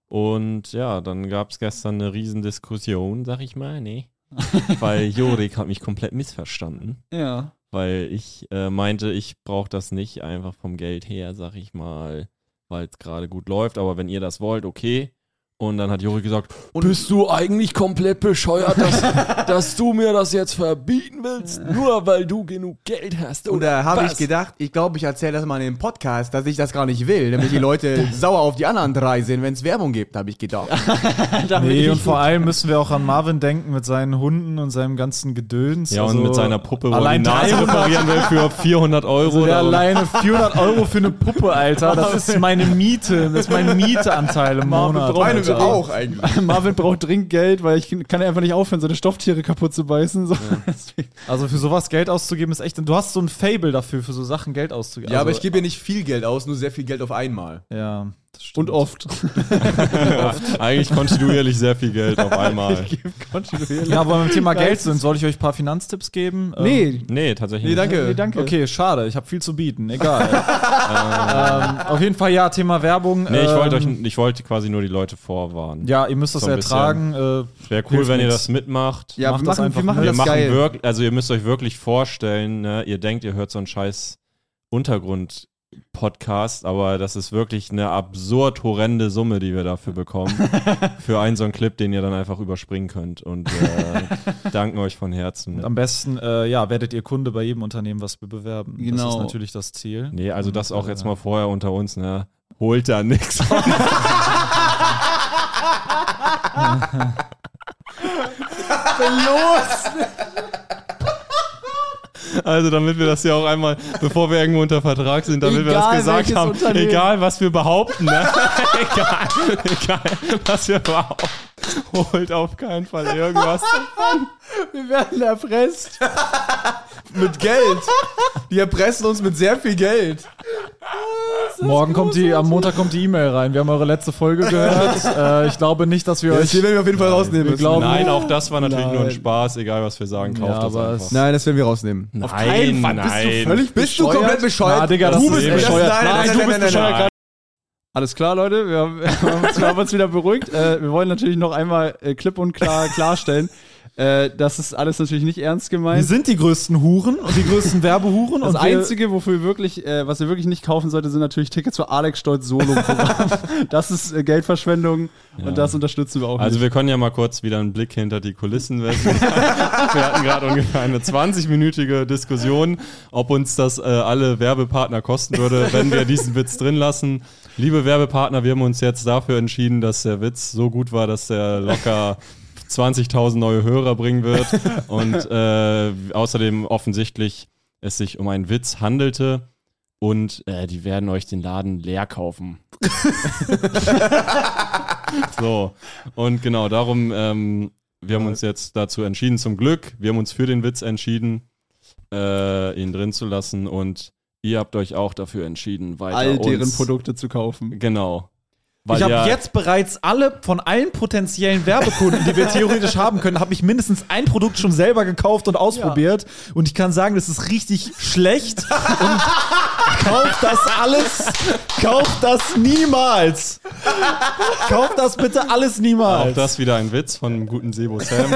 D: und ja, dann gab es gestern eine Riesendiskussion, sag ich mal, nee. <laughs> Weil Jorik hat mich komplett missverstanden.
B: Ja.
D: Weil ich äh, meinte, ich brauche das nicht einfach vom Geld her, sag ich mal, weil es gerade gut läuft. Aber wenn ihr das wollt, okay. Und dann hat Juri gesagt, bist du eigentlich komplett bescheuert, dass, <laughs> dass du mir das jetzt verbieten willst, nur weil du genug Geld hast?
A: Und da habe ich gedacht, ich glaube, ich erzähle das mal in dem Podcast, dass ich das gar nicht will, damit die Leute <laughs> sauer auf die anderen drei sind, wenn es Werbung gibt, habe ich gedacht. <laughs>
C: Nee, und vor allem müssen wir auch an Marvin denken mit seinen Hunden und seinem ganzen Gedöns.
D: Ja, und
C: Also,
D: mit seiner Puppe, wo er die
C: allein
D: Nase
C: 300
D: reparieren will für 400 Euro.
C: Also der
D: oder-
C: alleine 400 Euro für eine Puppe, Alter. Das ist meine Miete. Das ist mein Mieteanteil im Monat. Alter.
A: auch eigentlich. <laughs>
B: Marvin braucht dringend Geld, weil ich kann einfach nicht aufhören, seine Stofftiere kaputt zu beißen. So. <laughs> Deswegen-
C: Also für sowas Geld auszugeben ist echt. Du hast so ein Fable dafür, für so Sachen Geld auszugeben.
A: Ja, aber
C: also,
A: ich gebe ja nicht viel Geld aus, nur sehr viel Geld auf einmal.
C: Ja.
B: Und <laughs> oft.
D: Eigentlich kontinuierlich sehr viel Geld auf einmal. <laughs>
C: Ja, aber beim Thema Geld sind, soll ich euch ein paar Finanztipps geben? Ähm,
B: Nee.
D: Nee, tatsächlich
A: Nee, danke.
B: Nee, danke.
C: Okay, schade. Ich habe viel zu bieten. Egal. <laughs> ähm, auf jeden Fall ja, Thema Werbung.
D: Nee, ich wollte euch,
C: ähm,
D: ich wollte quasi nur die Leute vorwarnen.
C: Ja, ihr müsst das
D: so
C: ertragen. Äh,
D: Wäre cool, wenn ihr das mitmacht.
B: Ja,
C: Macht
B: wir
C: das
B: machen,
C: einfach
B: wir machen
C: mit.
D: wir
B: das
D: machen
B: geil.
D: wirklich, also ihr müsst euch wirklich vorstellen, ne, ihr denkt, ihr hört so einen scheiß Untergrund-Podcast, aber das ist wirklich eine absurd horrende Summe, die wir dafür bekommen. <laughs> für einen so einen Clip, den ihr dann einfach überspringen könnt. Und äh, <laughs> danken euch von Herzen.
C: und am besten, äh, ja, werdet ihr Kunde bei jedem Unternehmen, was wir bewerben. Das
B: Genau.
C: ist natürlich das Ziel.
D: Nee, also das auch
C: Und,
D: jetzt
C: äh,
D: mal vorher unter uns, ne? Holt da nix. <laughs> Also damit wir das ja auch einmal, bevor wir irgendwo unter Vertrag sind, damit wir das
B: Egal
D: gesagt haben, egal was wir behaupten, ne? <laughs> egal, egal was wir behaupten, holt auf keinen Fall irgendwas.
B: Wir werden erpresst.
A: Mit Geld. Die erpressen uns mit sehr viel Geld.
C: Morgen kommt die, am Montag kommt die E-Mail rein. Wir haben eure letzte Folge gehört. <laughs> äh, ich glaube nicht, dass wir
A: Ja,
C: euch.
A: das hier werden wir auf jeden Fall rausnehmen.
C: glauben-
D: Nein, auch das war natürlich nur ein
B: Nein.
D: Spaß, egal was wir sagen, kauft
C: Ja,
D: das einfach.
A: Nein, das werden wir rausnehmen.
D: Nein,
B: keinen Fall. Bist du
D: nein.
B: völlig
A: Bist du komplett bescheuert?
C: Na, Digga, das
A: du
C: ist
A: bist
C: eben-
A: bescheuert.
B: Nein,
A: Nein,
B: nein,
A: nein,
B: du
A: nein,
B: bist
A: nein,
B: bescheuert.
A: nein.
B: Alles klar, Leute, wir haben, wir haben uns wieder beruhigt. Äh, wir wollen natürlich noch einmal äh, klipp und klar klarstellen, äh, das ist alles natürlich nicht ernst
C: Wir
B: gemeint.
C: sind die größten Huren und die größten Werbehuren.
B: Das
C: und wir,
B: Einzige, wofür wir wirklich, äh, was ihr wirklich nicht kaufen solltet, sind natürlich Tickets für Alex Stolz Solo-Programm. <laughs> das ist äh, Geldverschwendung und das unterstützen wir auch
D: Also
B: nicht.
D: wir können ja mal kurz wieder einen Blick hinter die Kulissen werfen. <laughs> wir hatten gerade ungefähr eine 20-minütige Diskussion, ob uns das äh, alle Werbepartner kosten würde, wenn wir diesen Witz drin lassen. Liebe Werbepartner, wir haben uns jetzt dafür entschieden, dass der Witz so gut war, dass der locker 20.000 neue Hörer bringen wird. <laughs> Und äh, außerdem offensichtlich es sich um einen Witz handelte. Und äh, die werden euch den Laden leer kaufen. <laughs> So, und genau darum, ähm, wir haben uns jetzt dazu entschieden, zum Glück, wir haben uns für den Witz entschieden, äh, ihn drin zu lassen und ihr habt euch auch dafür entschieden, weiter
B: all deren
D: uns,
B: Produkte zu kaufen.
D: Genau. Weil
C: ich habe
D: ja,
C: jetzt bereits alle von allen potenziellen Werbekunden, die wir theoretisch haben können, habe ich mindestens ein Produkt schon selber gekauft und ausprobiert. Und ich kann sagen, das ist richtig schlecht. Und kauft das alles, kauft das niemals. Kauft das bitte alles
D: auch
C: niemals.
D: das wieder ein Witz von dem guten Sebo Sam.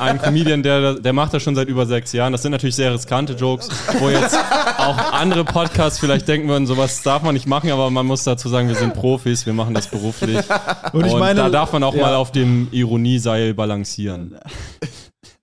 D: Ein Comedian, der, der macht das schon seit über sechs Jahren. Das sind natürlich sehr riskante Jokes, wo jetzt auch andere Podcasts vielleicht denken würden, sowas darf man nicht machen, aber man muss dazu sagen, wir sind Profis, wir machen das beruflich.
C: Und ich meine,
D: da darf man auch
C: ja.
D: mal auf dem Ironieseil balancieren.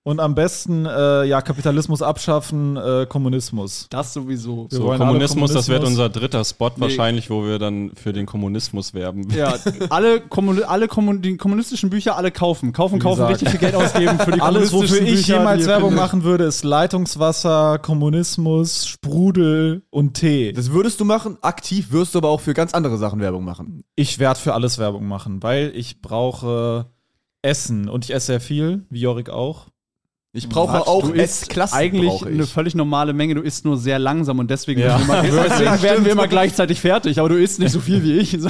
C: Und am besten, äh, ja, Kapitalismus abschaffen, äh, Kommunismus.
B: Das sowieso.
C: Wir
D: So,
C: alle
D: Kommunismus, das wird
C: Kommunismus.
D: unser dritter Spot wahrscheinlich, wo wir dann für den Kommunismus werben.
B: Ja, <laughs> alle, Kommun alle Kommun die kommunistischen Bücher alle kaufen. Kaufen, kaufen,
C: gesagt.
B: richtig viel Geld ausgeben für die <laughs>
C: Alles, wofür ich
B: Bücher,
C: jemals Werbung
B: findet.
C: machen würde, ist Leitungswasser, Kommunismus, Sprudel und Tee.
A: Das würdest du machen, aktiv wirst du aber auch für ganz andere Sachen Werbung machen.
C: Ich werde für alles Werbung machen, weil ich brauche Essen und ich esse sehr viel, wie Jorik auch.
A: Ich brauche
B: Quatsch,
A: auch Essklassen.
B: eigentlich eine völlig normale Menge. Du isst nur sehr langsam und deswegen,
C: Ja.
B: werden, wir immer, <laughs> deswegen werden wir immer gleichzeitig fertig. Aber du isst nicht so viel wie ich. <laughs>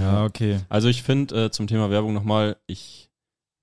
C: Ja, okay.
D: Also ich finde äh, zum Thema Werbung nochmal, ich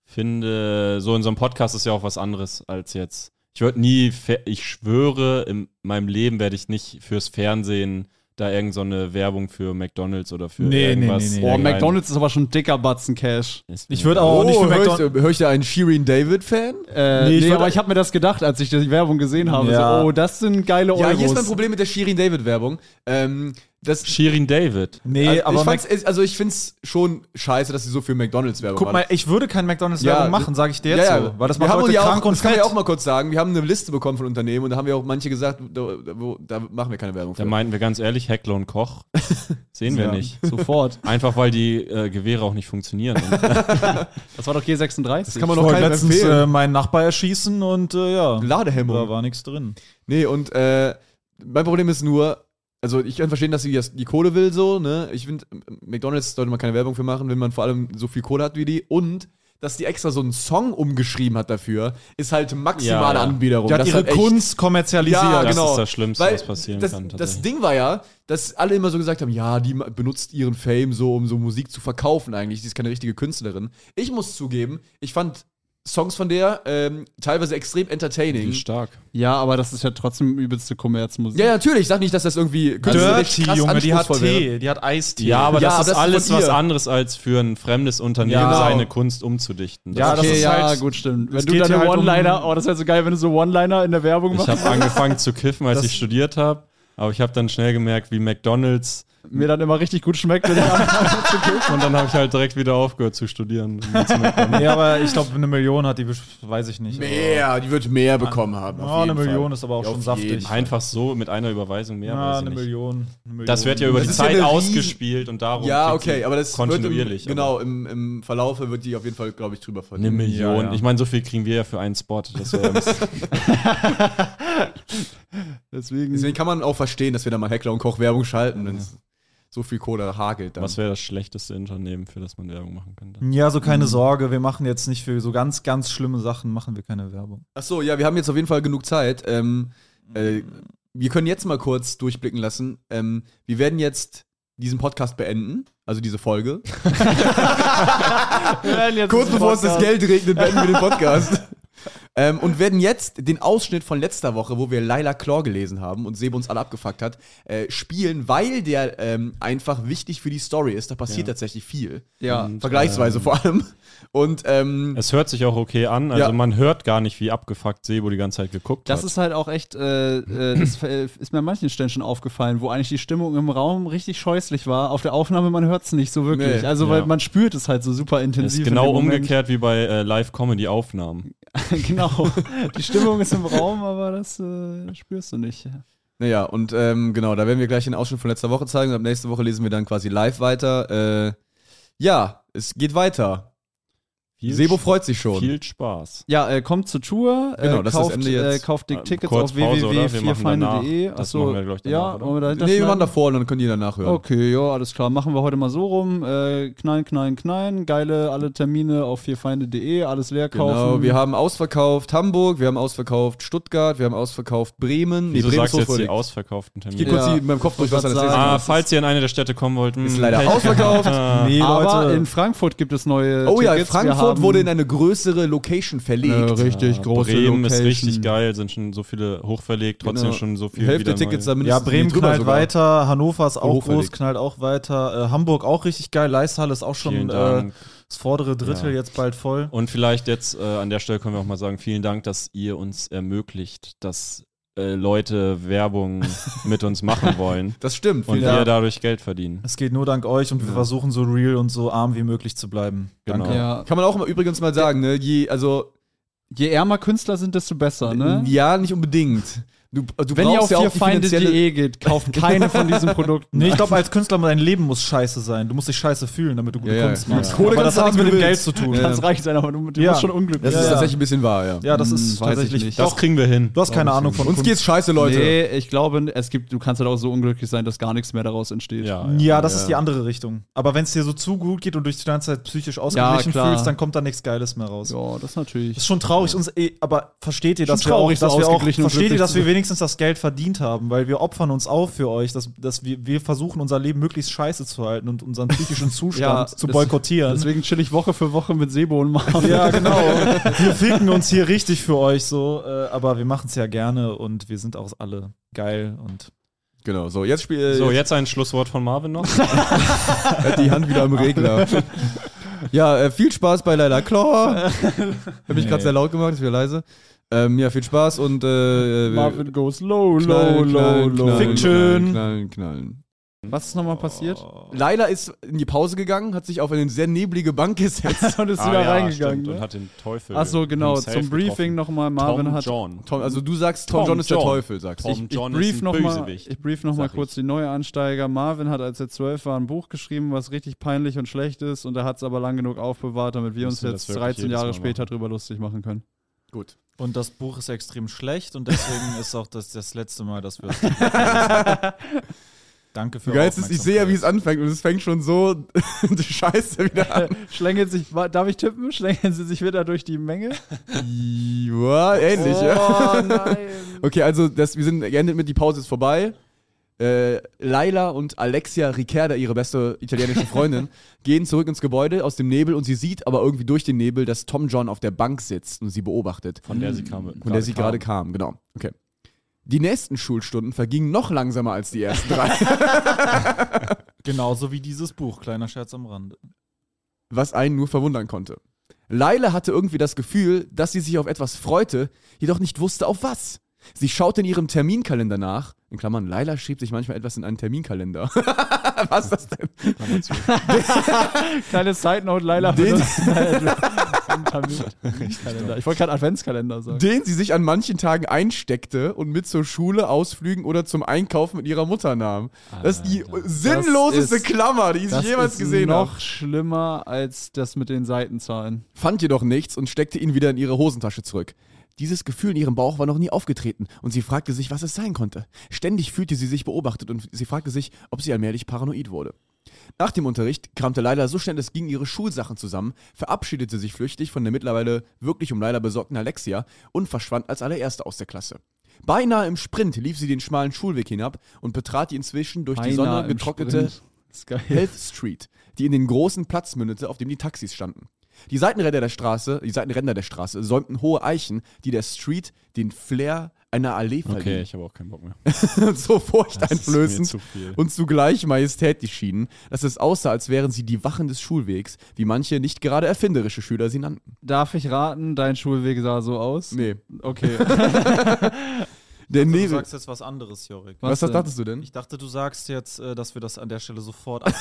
D: finde, so in so einem Podcast ist ja auch was anderes als jetzt. Ich würde nie, ich schwöre, in meinem Leben werde ich nicht fürs Fernsehen da irgend so eine Werbung für McDonalds oder für
C: Nee, nee,
D: irgendwas.
C: nee, nee.
B: Boah,
D: irgendein-
B: McDonalds ist aber schon ein dicker Batzen Cash.
C: Ich würde auch nicht für
A: Oh, höre
C: McDonald's.
A: ich, hör ich da einen Shirin David-Fan?
B: Äh,
C: Nee, ich
B: nee, aber ich habe mir das gedacht, als ich die Werbung gesehen habe.
C: Ja.
B: So, oh, das sind geile Euros.
A: Ja, hier ist mein Problem mit der Shirin David-Werbung. Ähm, das,
D: Shirin David.
C: Nee,
A: also,
C: aber
A: ich fand's, also ich find's schon scheiße, dass sie so viel McDonalds-Werbung
C: guck mal, ich würde kein McDonalds-Werbung
A: Ja,
C: machen, sage ich dir jetzt
A: ja, ja.
C: so. Weil das
A: wir
C: macht
A: haben
C: Leute
A: ja
C: krank
A: auch,
C: und
A: das kann
C: fett.
A: ja auch mal kurz sagen. Wir haben eine Liste bekommen von Unternehmen und da haben wir auch manche gesagt, da, da, wo, da machen wir keine Werbung für.
D: Da meinten wir ganz ehrlich, Heckler und Koch <laughs> sehen wir nicht.
B: Sofort.
D: Einfach weil die äh, Gewehre auch nicht funktionieren. <laughs>
B: Das war doch G36.
A: das kann man
C: Ich
A: doch
C: letztens
A: empfehlen.
C: äh, meinen Nachbar erschießen und äh, ja,
A: Ladehemmung.
C: da war nichts drin.
A: Nee, und äh, mein Problem ist nur, also ich kann verstehen, dass sie das, die Kohle will so, ne? Ich finde, McDonalds sollte man keine Werbung für machen, wenn man vor allem so viel Kohle hat wie die. Und dass die extra so einen Song umgeschrieben hat dafür, ist halt maximale
D: Ja, ja.
A: Anbiederung.
C: Die hat
A: Das
C: ihre
A: halt
C: Kunst kommerzialisiert.
A: Ja,
D: das
A: genau.
D: ist das Schlimmste,
A: Weil
D: was passieren
A: das,
D: kann.
A: Das. Ding war ja, dass alle immer so gesagt haben, ja, die benutzt ihren Fame so, um so Musik zu verkaufen eigentlich. Sie ist keine richtige Künstlerin. Ich muss zugeben, ich fand Songs von der ähm, teilweise extrem entertaining.
D: Wie stark.
B: Ja, aber das ist ja trotzdem übelste Kommerzmusik.
A: Ja, natürlich. Ich sag nicht, dass das irgendwie
C: Dirty,
A: krass
C: Junge, die hat. Tee, die hat Eistee.
D: Ja, aber
A: Ja,
D: das
A: aber
D: ist
A: das ist
D: alles was anderes als für ein fremdes Unternehmen
C: Ja, genau.
D: seine Kunst umzudichten. Das
C: Ja,
D: ist-
C: das
B: Okay,
C: ist
B: ja,
C: halt-
B: gut, stimmt. Wenn du deine
C: halt um-
B: One-Liner, oh, das wäre so geil, wenn du so One-Liner in der Werbung
D: ich
B: machst.
D: habe angefangen zu kiffen, als
C: Das-
D: ich studiert habe. Aber ich habe dann schnell gemerkt, wie McDonalds.
B: Mir dann immer richtig gut schmeckt, wenn ich anfange <laughs> zu kiffen.
D: Und dann habe ich halt direkt wieder aufgehört zu studieren. um.
C: Nee, aber ich glaube, eine Million hat die, weiß ich nicht.
A: Mehr, die wird mehr bekommen haben. auf
C: Ja, eine
A: jeden Fall.
C: Million ist aber auch
A: Ja,
C: schon saftig.
A: jeden.
D: Einfach so mit einer Überweisung mehr.
C: Ja,
D: weiß ich
C: eine
D: nicht.
C: Million, eine Million.
D: Das wird ja über
A: Das
D: die
A: ist ja
D: Zeit
A: eine riesen-
D: ausgespielt und darum.
A: Ja, okay, aber das
D: kontinuierlich.
A: Wird im, genau, im, im Verlaufe wird die auf jeden Fall, glaube ich, drüber
D: Eine
A: verdienen.
D: Million.
C: Ja, ja.
D: Ich meine, so viel kriegen wir ja für einen Spot. <laughs> <laughs>
B: Deswegen.
A: Deswegen kann man auch verstehen, dass wir da mal Heckler und Koch Werbung schalten, wenn es so viel Kohle hagelt. Dann.
D: was wäre das schlechteste Unternehmen, für das man Werbung machen könnte?
C: Ja, so keine Sorge, wir machen jetzt nicht für so ganz, ganz schlimme Sachen, machen wir keine Werbung.
A: Ach so, ja, wir haben jetzt auf jeden Fall genug Zeit. Ähm, äh, wir können jetzt mal kurz durchblicken lassen. Ähm, wir werden jetzt diesen Podcast beenden, also diese Folge. <laughs> Kurz bevor es das Geld regnet, beenden wir den Podcast. <laughs> ähm, und werden jetzt den Ausschnitt von letzter Woche, wo wir Laila Claw gelesen haben und Sebe uns alle abgefuckt hat, äh, spielen, weil der ähm, einfach wichtig für die Story ist. Da passiert
D: Ja.
A: tatsächlich viel.
B: Ja.
D: Und,
A: Vergleichsweise
D: ähm,
A: vor allem. Und ähm,
D: Es hört sich auch okay an. Also
A: Ja.
D: man hört gar nicht, wie abgefuckt Sebo die ganze Zeit geguckt
B: Das
D: hat.
B: ist halt auch echt, äh, äh, das äh, ist mir an manchen Stellen schon aufgefallen, wo eigentlich die Stimmung im Raum richtig scheußlich war. Auf der Aufnahme, man hört es nicht so wirklich.
A: Nee.
B: also, weil
D: Ja.
B: man spürt es halt so super
D: Das
B: intensiv.
D: ist
B: in
D: genau umgekehrt wie bei äh, Live-Comedy-Aufnahmen. <laughs>
B: genau. Die Stimmung ist im Raum, aber das äh, spürst du nicht.
A: Naja, und ähm, genau, da werden wir gleich den Ausschnitt von letzter Woche zeigen und ab nächste Woche lesen wir dann quasi live weiter. Äh, ja, es geht weiter.
D: Viel
A: Sebo freut sich schon.
D: Viel Spaß.
B: Ja, äh, kommt zur Tour.
A: Genau,
B: äh,
A: das ist
B: kauft,
A: Ende jetzt.
B: Äh, kauft die
D: Äh,
B: Tickets auf www.vierfeinde.de.
D: Das
B: Achso,
D: machen wir gleich danach,
B: ja,
D: oder?
B: wollen wir dahinter
A: nee, wir machen davor und dann können die danach hören.
B: Okay, ja, alles klar. Machen wir heute mal so rum. Äh, knallen, knallen, knallen. Geile, alle Termine auf vierfeinde.de, alles leer kaufen.
A: Genau, wir haben ausverkauft Hamburg, wir haben ausverkauft Stuttgart, wir haben ausverkauft Bremen.
D: Wieso
A: Bremen
D: sagst du
A: ist
D: jetzt die ausverkauften
A: Ich gehe
D: Termine?
A: kurz
B: Ja.
A: in meinem Kopf durch, was
B: wollte
A: erzählt
B: sagen,
D: Ah,
A: ist.
D: falls ihr in eine der Städte kommen wollt,
A: Ist leider <laughs> ausverkauft.
D: Ah. <laughs>
C: Nee,
B: Aber in Frankfurt gibt es neue
A: Oh ja.
B: Wir
A: Frankfurt
B: haben
A: wurde in eine größere Location verlegt.
B: eine richtig
D: Ja,
B: große
D: Bremen ist
B: Location.
D: richtig geil, sind schon so viele hochverlegt, trotzdem
A: Genau.
D: schon so
A: Die
D: viel
A: Hälfte Tickets
D: neu.
A: da
C: Ja, Bremen knallt
A: sogar.
C: weiter, Hannover ist auch groß, knallt auch weiter, äh, Hamburg auch richtig geil, Leisthal ist auch schon äh, das vordere Drittel
D: Ja.
C: jetzt bald voll.
D: Und vielleicht jetzt äh, an der Stelle können wir auch mal sagen, vielen Dank, dass ihr uns ermöglicht, dass äh, Leute Werbung <laughs> mit uns machen wollen
A: Das stimmt.
D: und wir dadurch Geld verdienen.
C: Es geht nur dank euch und wir versuchen so real und so arm wie möglich zu bleiben.
D: Genau.
C: Danke.
B: Ja.
A: Kann man auch mal übrigens mal sagen, ne? Je, also,
B: Je ärmer Künstler sind, desto besser, ne?
A: ja, nicht unbedingt. Du, du
B: Wenn ihr auf
A: ja
B: vierfeinde.de geht, kauft <laughs> keine von diesen Produkten.
C: Nee, ich glaube, als Künstler, dein Leben muss scheiße sein. Du musst dich scheiße fühlen, damit du gute
A: Ja, ja.
C: Kunst machst.
A: Ja. Kohle
C: Aber
A: kannst
C: das hat nichts mit dem Geld zu tun.
A: Ja.
B: Kannst reich sein, aber du, du
C: Ja.
B: musst schon unglücklich
A: Das
C: Ja,
A: ist
C: ja.
A: tatsächlich ein bisschen wahr, ja.
C: Ja, das
B: Hm,
C: ist
B: weiß ich
C: tatsächlich.
B: nicht.
D: Das kriegen wir hin.
C: Du hast keine Ahnung von
A: Uns
C: Kunst.
A: geht's scheiße, Leute.
B: Nee, ich glaube, es gibt, du kannst halt auch so unglücklich sein, dass gar nichts mehr daraus entsteht.
D: Ja,
C: Ja, das
A: Ja.
C: ist die andere Richtung. Aber wenn es dir so zu gut geht und du dich die ganze Zeit psychisch ausgeglichen fühlst, dann kommt da nichts Geiles mehr raus.
B: Ja, das natürlich.
C: Das ist schon traurig, uns, eh, aber versteht ihr, dass wir auch,
B: traurig, so
C: dass wir auch
B: ausgeglichen und
C: versteht ihr, dass wir
B: sein.
C: Wenigstens das Geld verdient haben, weil wir opfern uns auf für euch, dass, dass wir, wir versuchen, unser Leben möglichst scheiße zu halten und unseren psychischen <laughs> Zustand zu
B: des-
C: boykottieren.
B: Deswegen chill ich Woche für Woche mit Sebo und Marvin.
C: ja, genau. <laughs> Wir ficken uns hier richtig für euch so, äh, aber wir machen es ja gerne und wir sind auch alle geil und
A: Genau, so, jetzt spielt
D: So, jetzt ein Schlusswort von Marvin noch. <laughs>
A: hat die Hand wieder am Regler. ja, äh, viel Spaß bei Laila Claw. Hab mich gerade sehr laut gemacht, ist wieder leise. Ähm, ja, viel Spaß und äh,
B: Marvin goes low, low,
A: knallen,
B: low,
A: knallen,
B: low.
A: knallen,
C: Fiction.
A: Knallen, knallen, knallen.
B: Was ist nochmal passiert?
A: Laila ist in die Pause gegangen, hat sich auf eine sehr neblige Bank gesetzt. <laughs>
B: Und ist
D: Ah,
B: wieder
D: ja,
B: reingegangen.
D: stimmt, Und
B: Ne?
D: hat den Teufel.
B: Achso, genau. Zum Briefing nochmal. Marvin
D: Tom
B: hat.
D: John.
A: Tom, also du sagst, Tom,
D: Tom
A: John ist der
D: John.
A: Teufel, sagst du.
D: Tom John
B: ich brief
D: ist ein
B: noch mal,
D: Bösewicht.
B: ich brief noch mal kurz
D: ich.
B: die neue Ansteiger. Marvin hat, als er zwölf war, ein Buch geschrieben, was richtig peinlich und schlecht ist. Und er hat es aber lang genug aufbewahrt, damit wir uns
D: Müssen wir
B: jetzt
D: das wirklich
B: 13
D: jedes
B: Jahre später drüber lustig machen können.
A: Gut.
C: Und das Buch ist extrem schlecht und deswegen <laughs> ist auch das, das letzte Mal, dass wir <laughs> es Danke für
A: Geil ist, ich sehe ja, wie es anfängt und es fängt schon so <laughs> die Scheiße wieder an.
B: Schlängelt sich, darf ich tippen? Schlängeln sie sich wieder durch die Menge?
A: Ja, ähnlich, ja.
B: Oh nein.
A: Okay, also das, wir sind geendet mit, die Pause ist vorbei. Äh, Laila und Alexia Riccarda, ihre beste italienische Freundin, <laughs> gehen zurück ins Gebäude aus dem Nebel und sie sieht aber irgendwie durch den Nebel, dass Tom John auf der Bank sitzt und sie beobachtet.
D: Von der sie kam.
A: Von der sie gerade kam, genau. Okay. Die nächsten Schulstunden vergingen noch langsamer als die ersten drei. <laughs>
C: Genauso wie dieses Buch, kleiner Scherz am Rande.
A: was einen nur verwundern konnte. Laila hatte irgendwie das Gefühl, dass sie sich auf etwas freute, jedoch nicht wusste auf was. Sie schaute in ihrem Terminkalender nach. In Klammern, Laila schrieb sich manchmal etwas in einen Terminkalender. <laughs> was ist das denn? <laughs>
B: Kleine Side Note, Leila.
A: Den-. <laughs>
B: Ich wollte gerade Adventskalender sagen.
A: Den sie sich an manchen Tagen einsteckte und mit zur Schule, Ausflügen oder zum Einkaufen mit ihrer Mutter nahm. Das ist die sinnloseste
B: ist-
A: Klammer, die ich jemals gesehen
B: noch
A: habe.
B: schlimmer als das mit den Seitenzahlen.
A: Fand jedoch nichts und steckte ihn wieder in ihre Hosentasche zurück. Dieses Gefühl in ihrem Bauch war noch nie aufgetreten und sie fragte sich, was es sein konnte. Ständig fühlte sie sich beobachtet und sie fragte sich, ob sie allmählich paranoid wurde. Nach dem Unterricht kramte Leila so schnell es ging ihre Schulsachen zusammen, verabschiedete sich flüchtig von der mittlerweile wirklich um Leila besorgten Alexia und verschwand als allererste aus der Klasse. Beinahe im Sprint lief sie den schmalen Schulweg hinab und betrat die inzwischen durch die
B: Beinahe
A: Sonne
B: im
A: getrocknete. Health Street, die in den großen Platz mündete, auf dem die Taxis standen. Die Seitenränder der Straße, die Seitenränder der Straße säumten hohe Eichen, die der Street den Flair einer Allee
D: Okay,
A: verliehen.
D: ich habe auch keinen Bock mehr. <laughs>
A: so furchteinflößend
D: zu
A: und zugleich majestätisch schienen, dass es aussah, als wären sie die Wachen des Schulwegs, wie manche nicht gerade erfinderische Schüler sie nannten.
B: Darf ich raten, dein Schulweg sah so aus?
A: Nee.
B: Okay. <laughs>
A: Der
C: Du
A: Nebel.
C: sagst jetzt was anderes, Jorik.
A: Was,
B: Was
A: dachtest du denn?
C: Ich dachte, du sagst jetzt, äh, dass wir das an der Stelle sofort. <laughs>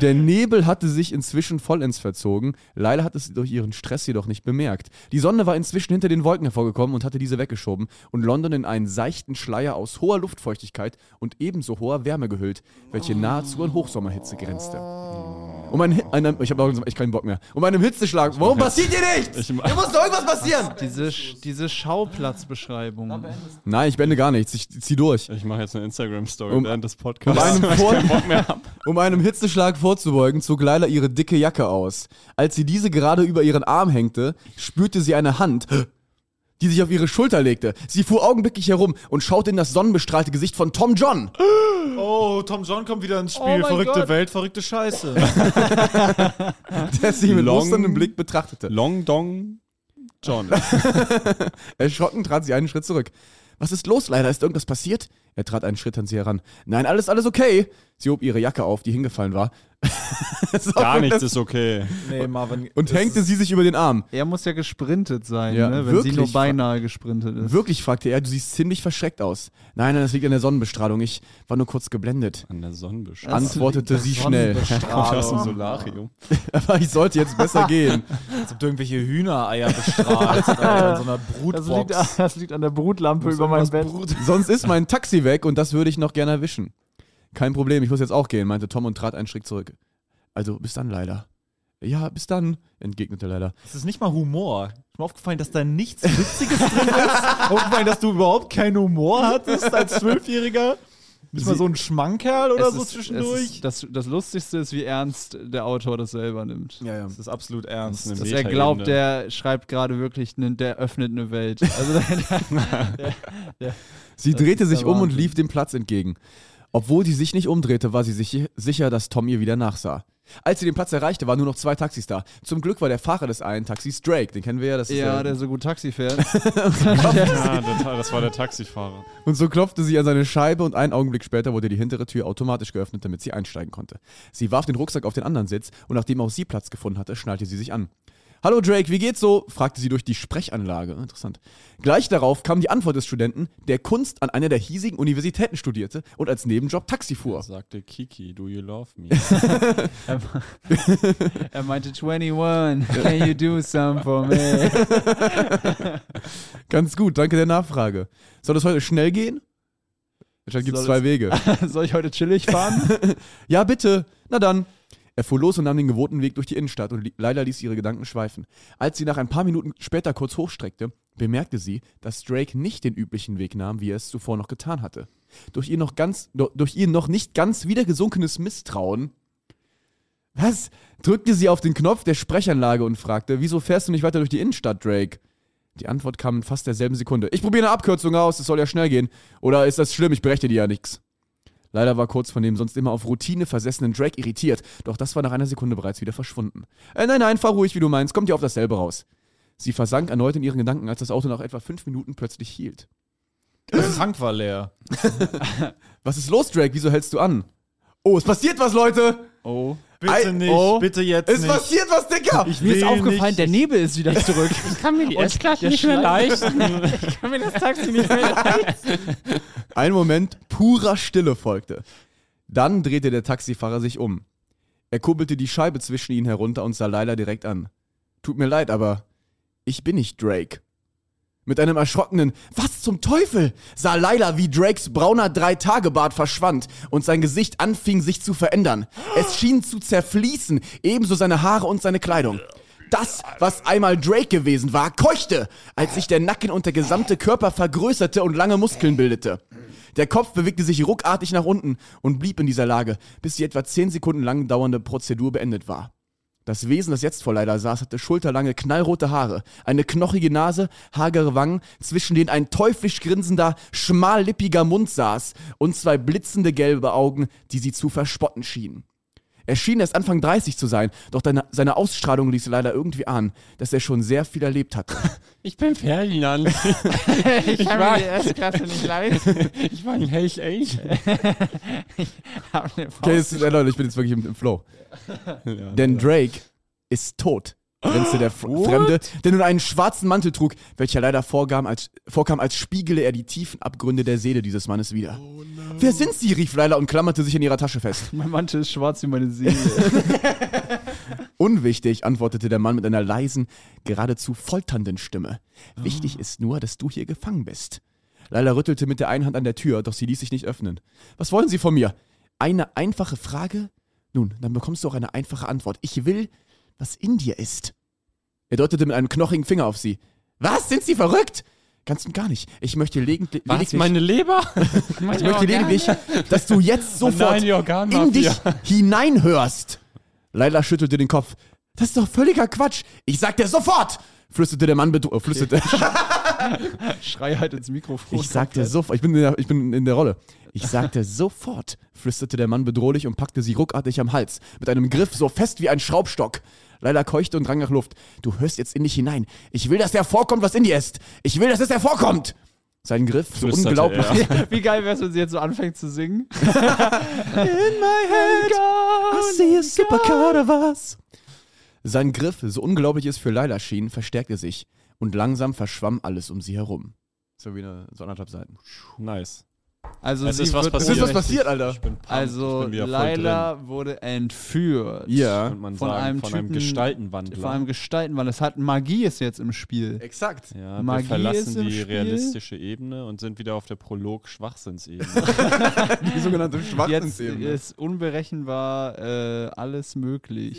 A: Der Nebel hatte sich inzwischen vollends verzogen. Leila hat es durch ihren Stress jedoch nicht bemerkt. Die Sonne war inzwischen hinter den Wolken hervorgekommen und hatte diese weggeschoben und London in einen seichten Schleier aus hoher Luftfeuchtigkeit und ebenso hoher Wärme gehüllt, welche nahezu an Hochsommerhitze grenzte. Um ein, Hi- einem, ich habe echt keinen Bock mehr. Um einem Hitzeschlag. Warum passiert hier nichts?
D: Ich
A: Hier muss doch irgendwas passieren.
B: diese, Sch- diese Schauplatzbeschreibung.
A: Nein, ich beende gar nichts. Ich zieh durch.
D: Ich mache jetzt eine Instagram-Story
A: Um-
D: während des
A: Um
D: Podcasts.
A: einem, <laughs>
D: weil ich
A: Vor
D: keinen Bock mehr hab.
A: um einem Hitzeschlag vorzubeugen, zog Leila ihre dicke Jacke aus. Als sie diese gerade über ihren Arm hängte, spürte sie eine Hand, die sich auf ihre Schulter legte. Sie fuhr augenblicklich herum und schaute in das sonnenbestrahlte Gesicht von Tom John.
C: oh, Tom John kommt wieder ins Spiel.
B: Oh
C: verrückte
B: Gott.
C: Welt, verrückte Scheiße. <laughs> <laughs>
A: der sie mit musterndem Blick betrachtete.
D: Long Dong John. <laughs>
A: Erschrocken trat sie einen Schritt zurück. Was ist los, Leila? Ist irgendwas passiert? Er trat einen Schritt an sie heran. Nein, alles, alles okay. Sie hob ihre Jacke auf, die hingefallen war. <laughs>
D: Gar nichts ist okay.
C: nee, Marvin.
A: Und hängte sie sich über den Arm.
B: Er muss ja gesprintet sein,
A: Ja,
B: ne? wenn
A: wirklich
B: sie nur beinahe gesprintet ist.
A: Wirklich, fragte er, du siehst ziemlich verschreckt aus. Nein, nein, das liegt an der Sonnenbestrahlung. Ich war nur kurz geblendet.
D: An der Sonnenbestrahlung.
A: Antwortete sie schnell.
D: Aus dem Solarium. <laughs>
A: Aber ich sollte jetzt besser gehen.
C: Als ob du irgendwelche Hühnereier bestrahlst Alter, in so einer
B: Das liegt,
C: Brutbox.
B: das liegt an der Brutlampe über meinem Bett.
C: Brut-
A: Sonst ist mein Taxi weg und das würde ich noch gerne erwischen. Kein Problem, ich muss jetzt auch gehen, meinte Tom und trat einen Schritt zurück. Also, bis dann, Leila. Ja, bis dann, entgegnete Leila.
C: Das ist nicht mal Humor. Ist mir aufgefallen, dass da nichts Witziges drin ist. <laughs> aufgefallen, dass du überhaupt keinen Humor hattest als Zwölfjähriger. Nicht mal so ein Schmankerl oder
B: Es
C: so
B: ist-
C: zwischendurch?
B: Ist, das, das Lustigste ist, wie ernst der Autor das selber nimmt.
A: Ja, ja.
C: das ist absolut ernst.
D: Das
B: Dass er glaubt, der schreibt gerade wirklich, ne, der öffnet eine Welt. Also <laughs> der, der,
A: Sie
B: Das
A: drehte sich
B: der
A: um und lief dem Platz entgegen. Obwohl sie sich nicht umdrehte, war sie sich sicher, dass Tom ihr wieder nachsah. Als sie den Platz erreichte, waren nur noch zwei Taxis da. Zum Glück war der Fahrer des einen Taxis Drake, den kennen wir ja. Das ist
B: ja, der so gut Taxi fährt. <laughs>
D: Ja, der, das war der Taxifahrer.
A: Und so klopfte sie an seine Scheibe und einen Augenblick später wurde die hintere Tür automatisch geöffnet, damit sie einsteigen konnte. Sie warf den Rucksack auf den anderen Sitz und nachdem auch sie Platz gefunden hatte, schnallte sie sich an. Hallo Drake, wie geht's so? fragte sie durch die Sprechanlage. Interessant. Gleich darauf kam die Antwort des Studenten, der Kunst an einer der hiesigen Universitäten studierte und als Nebenjob Taxi fuhr.
D: Er sagte, Kiki, do you love me? <laughs> <laughs>
B: er, <laughs> er meinte 21, can you do some for me?
A: Ganz gut, danke der Nachfrage. Soll es heute schnell gehen? Anscheinend gibt es zwei Wege.
B: Soll ich heute chillig fahren?
A: Ja, bitte. Na dann. Er fuhr los und nahm den gewohnten Weg durch die Innenstadt und leider ließ ihre Gedanken schweifen. Als sie nach ein paar Minuten später kurz hochstreckte, bemerkte sie, dass Drake nicht den üblichen Weg nahm, wie er es zuvor noch getan hatte. Durch ihr noch, ganz, durch ihr noch nicht ganz wieder gesunkenes Misstrauen was? drückte sie auf den Knopf der Sprechanlage und fragte, wieso fährst du nicht weiter durch die Innenstadt, Drake? Die Antwort kam in fast derselben Sekunde. Ich probiere eine Abkürzung aus, es soll ja schnell gehen. Oder ist das schlimm, ich berechne dir ja nichts. Leider war kurz von dem sonst immer auf Routine versessenen Drake irritiert, doch das war nach einer Sekunde bereits wieder verschwunden. Äh, nein, nein, fahr ruhig, wie du meinst, kommt dir auf dasselbe raus. Sie versank erneut in ihren Gedanken, als das Auto nach etwa fünf Minuten plötzlich hielt.
C: Der Tank war leer. <laughs>
A: Was ist los, Drake? Wieso hältst du an? Oh, es passiert was, Leute!
B: Oh.
C: Bitte
A: Ei-
C: nicht,
B: oh.
C: bitte jetzt
A: Es
C: nicht.
A: passiert was, Dicker!
C: Ich
B: Mir ist aufgefallen,
C: nicht.
B: der Nebel ist wieder zurück.
D: Ich kann mir die <laughs> S-Klasse nicht mehr leisten. <laughs> Ich kann mir das Taxi nicht mehr leisten. <laughs>
A: Ein Moment purer Stille folgte. Dann drehte der Taxifahrer sich um. Er kurbelte die Scheibe zwischen ihnen herunter und sah Laila direkt an. Tut mir leid, aber ich bin nicht Drake. Mit einem erschrockenen Was zum Teufel? sah Laila, wie Drakes brauner Drei-Tage-Bart verschwand und sein Gesicht anfing sich zu verändern. Es schien zu zerfließen, ebenso seine Haare und seine Kleidung. Das, was einmal Drake gewesen war, keuchte, als sich der Nacken und der gesamte Körper vergrößerte und lange Muskeln bildete. Der Kopf bewegte sich ruckartig nach unten und blieb in dieser Lage, bis die etwa 10 Sekunden lang dauernde Prozedur beendet war. Das Wesen, das jetzt vor Leider saß, hatte schulterlange, knallrote Haare, eine knochige Nase, hagere Wangen, zwischen denen ein teuflisch grinsender, schmallippiger Mund saß und zwei blitzende gelbe Augen, die sie zu verspotten schienen. Er schien erst Anfang 30 zu sein, doch deine, seine Ausstrahlung ließ leider irgendwie ahnen, dass er schon sehr viel erlebt hatte. <laughs>
D: Ich bin Ferdinand. <laughs>
B: ich kann mir die S-Klasse nicht leisten. <laughs>
D: Ich war ein Hells Angel.
A: Okay, jetzt, äh, Leute, ich bin jetzt wirklich im, im Flow. Denn Drake ist tot, grenzte der F Fremde, der nun einen schwarzen Mantel trug, welcher leider vorkam als, vorkam, als spiegele er die tiefen Abgründe der Seele dieses Mannes wieder. Wer sind Sie? rief Leila und klammerte sich in ihrer Tasche fest.
B: Mein Mantel ist schwarz wie meine Seele. <laughs>
A: Unwichtig, antwortete der Mann mit einer leisen, geradezu folternden Stimme. Wichtig ist nur, dass du hier gefangen bist. Leila rüttelte mit der einen Hand an der Tür, doch sie ließ sich nicht öffnen. Was wollen Sie von mir? Eine einfache Frage? Nun, dann bekommst du auch eine einfache Antwort. Ich will, was in dir ist. Er deutete mit einem knochigen Finger auf sie. Was? Sind Sie verrückt? Ganz und gar nicht. Ich möchte legentlich,
D: Was,
A: lediglich,
D: meine Leber? <laughs>
A: ich möchte lediglich, dass du jetzt sofort
D: nein,
A: in dich hineinhörst. Leila schüttelte den Kopf. Das ist doch völliger Quatsch. Ich sag dir sofort, flüsterte der Mann bedrohlich. Flüsterte. <laughs> <laughs>
B: Schrei halt ins Mikrofon.
A: Ich sagte sofort, ich bin, in der, ich bin in der Rolle. Ich sagte sofort, flüsterte der Mann bedrohlich und packte sie ruckartig am Hals, mit einem Griff so fest wie ein Schraubstock. Leila keuchte und drang nach Luft. Du hörst jetzt in dich hinein. Ich will, dass hervorkommt, was in dir ist. Ich will, dass es hervorkommt. Sein Griff, so
D: Flüsterte
A: unglaublich.
D: er. <laughs>
B: Wie geil wär's, wenn sie jetzt so anfängt zu singen? <laughs>
A: In my head, I see a supercut of us. Sein Griff, so unglaublich es für Laila schien, verstärkte sich und langsam verschwamm alles um sie herum. So wie eine, so anderthalb Seiten.
D: Nice.
B: Also
D: Es ist was
A: Es ist
D: passiert.
A: was passiert, Alter.
D: Ich bin pumped.
B: Also Laila wurde entführt.
A: Ja.
D: man
B: von
D: sagen,
B: einem
D: von einem
B: Typen-
D: Gestaltenwandler.
B: Vor allem Gestaltenwandel. Es hat Magie ist jetzt im Spiel.
A: Exakt.
D: ja,
B: Magie
D: wir verlassen
B: ist im
D: die
B: Spiel.
D: realistische Ebene und sind wieder auf der Prolog-Schwachsinnsebene. <laughs>
A: Die sogenannte
B: Jetzt
A: Schwachsinnsebene.
B: ist unberechenbar äh, alles möglich.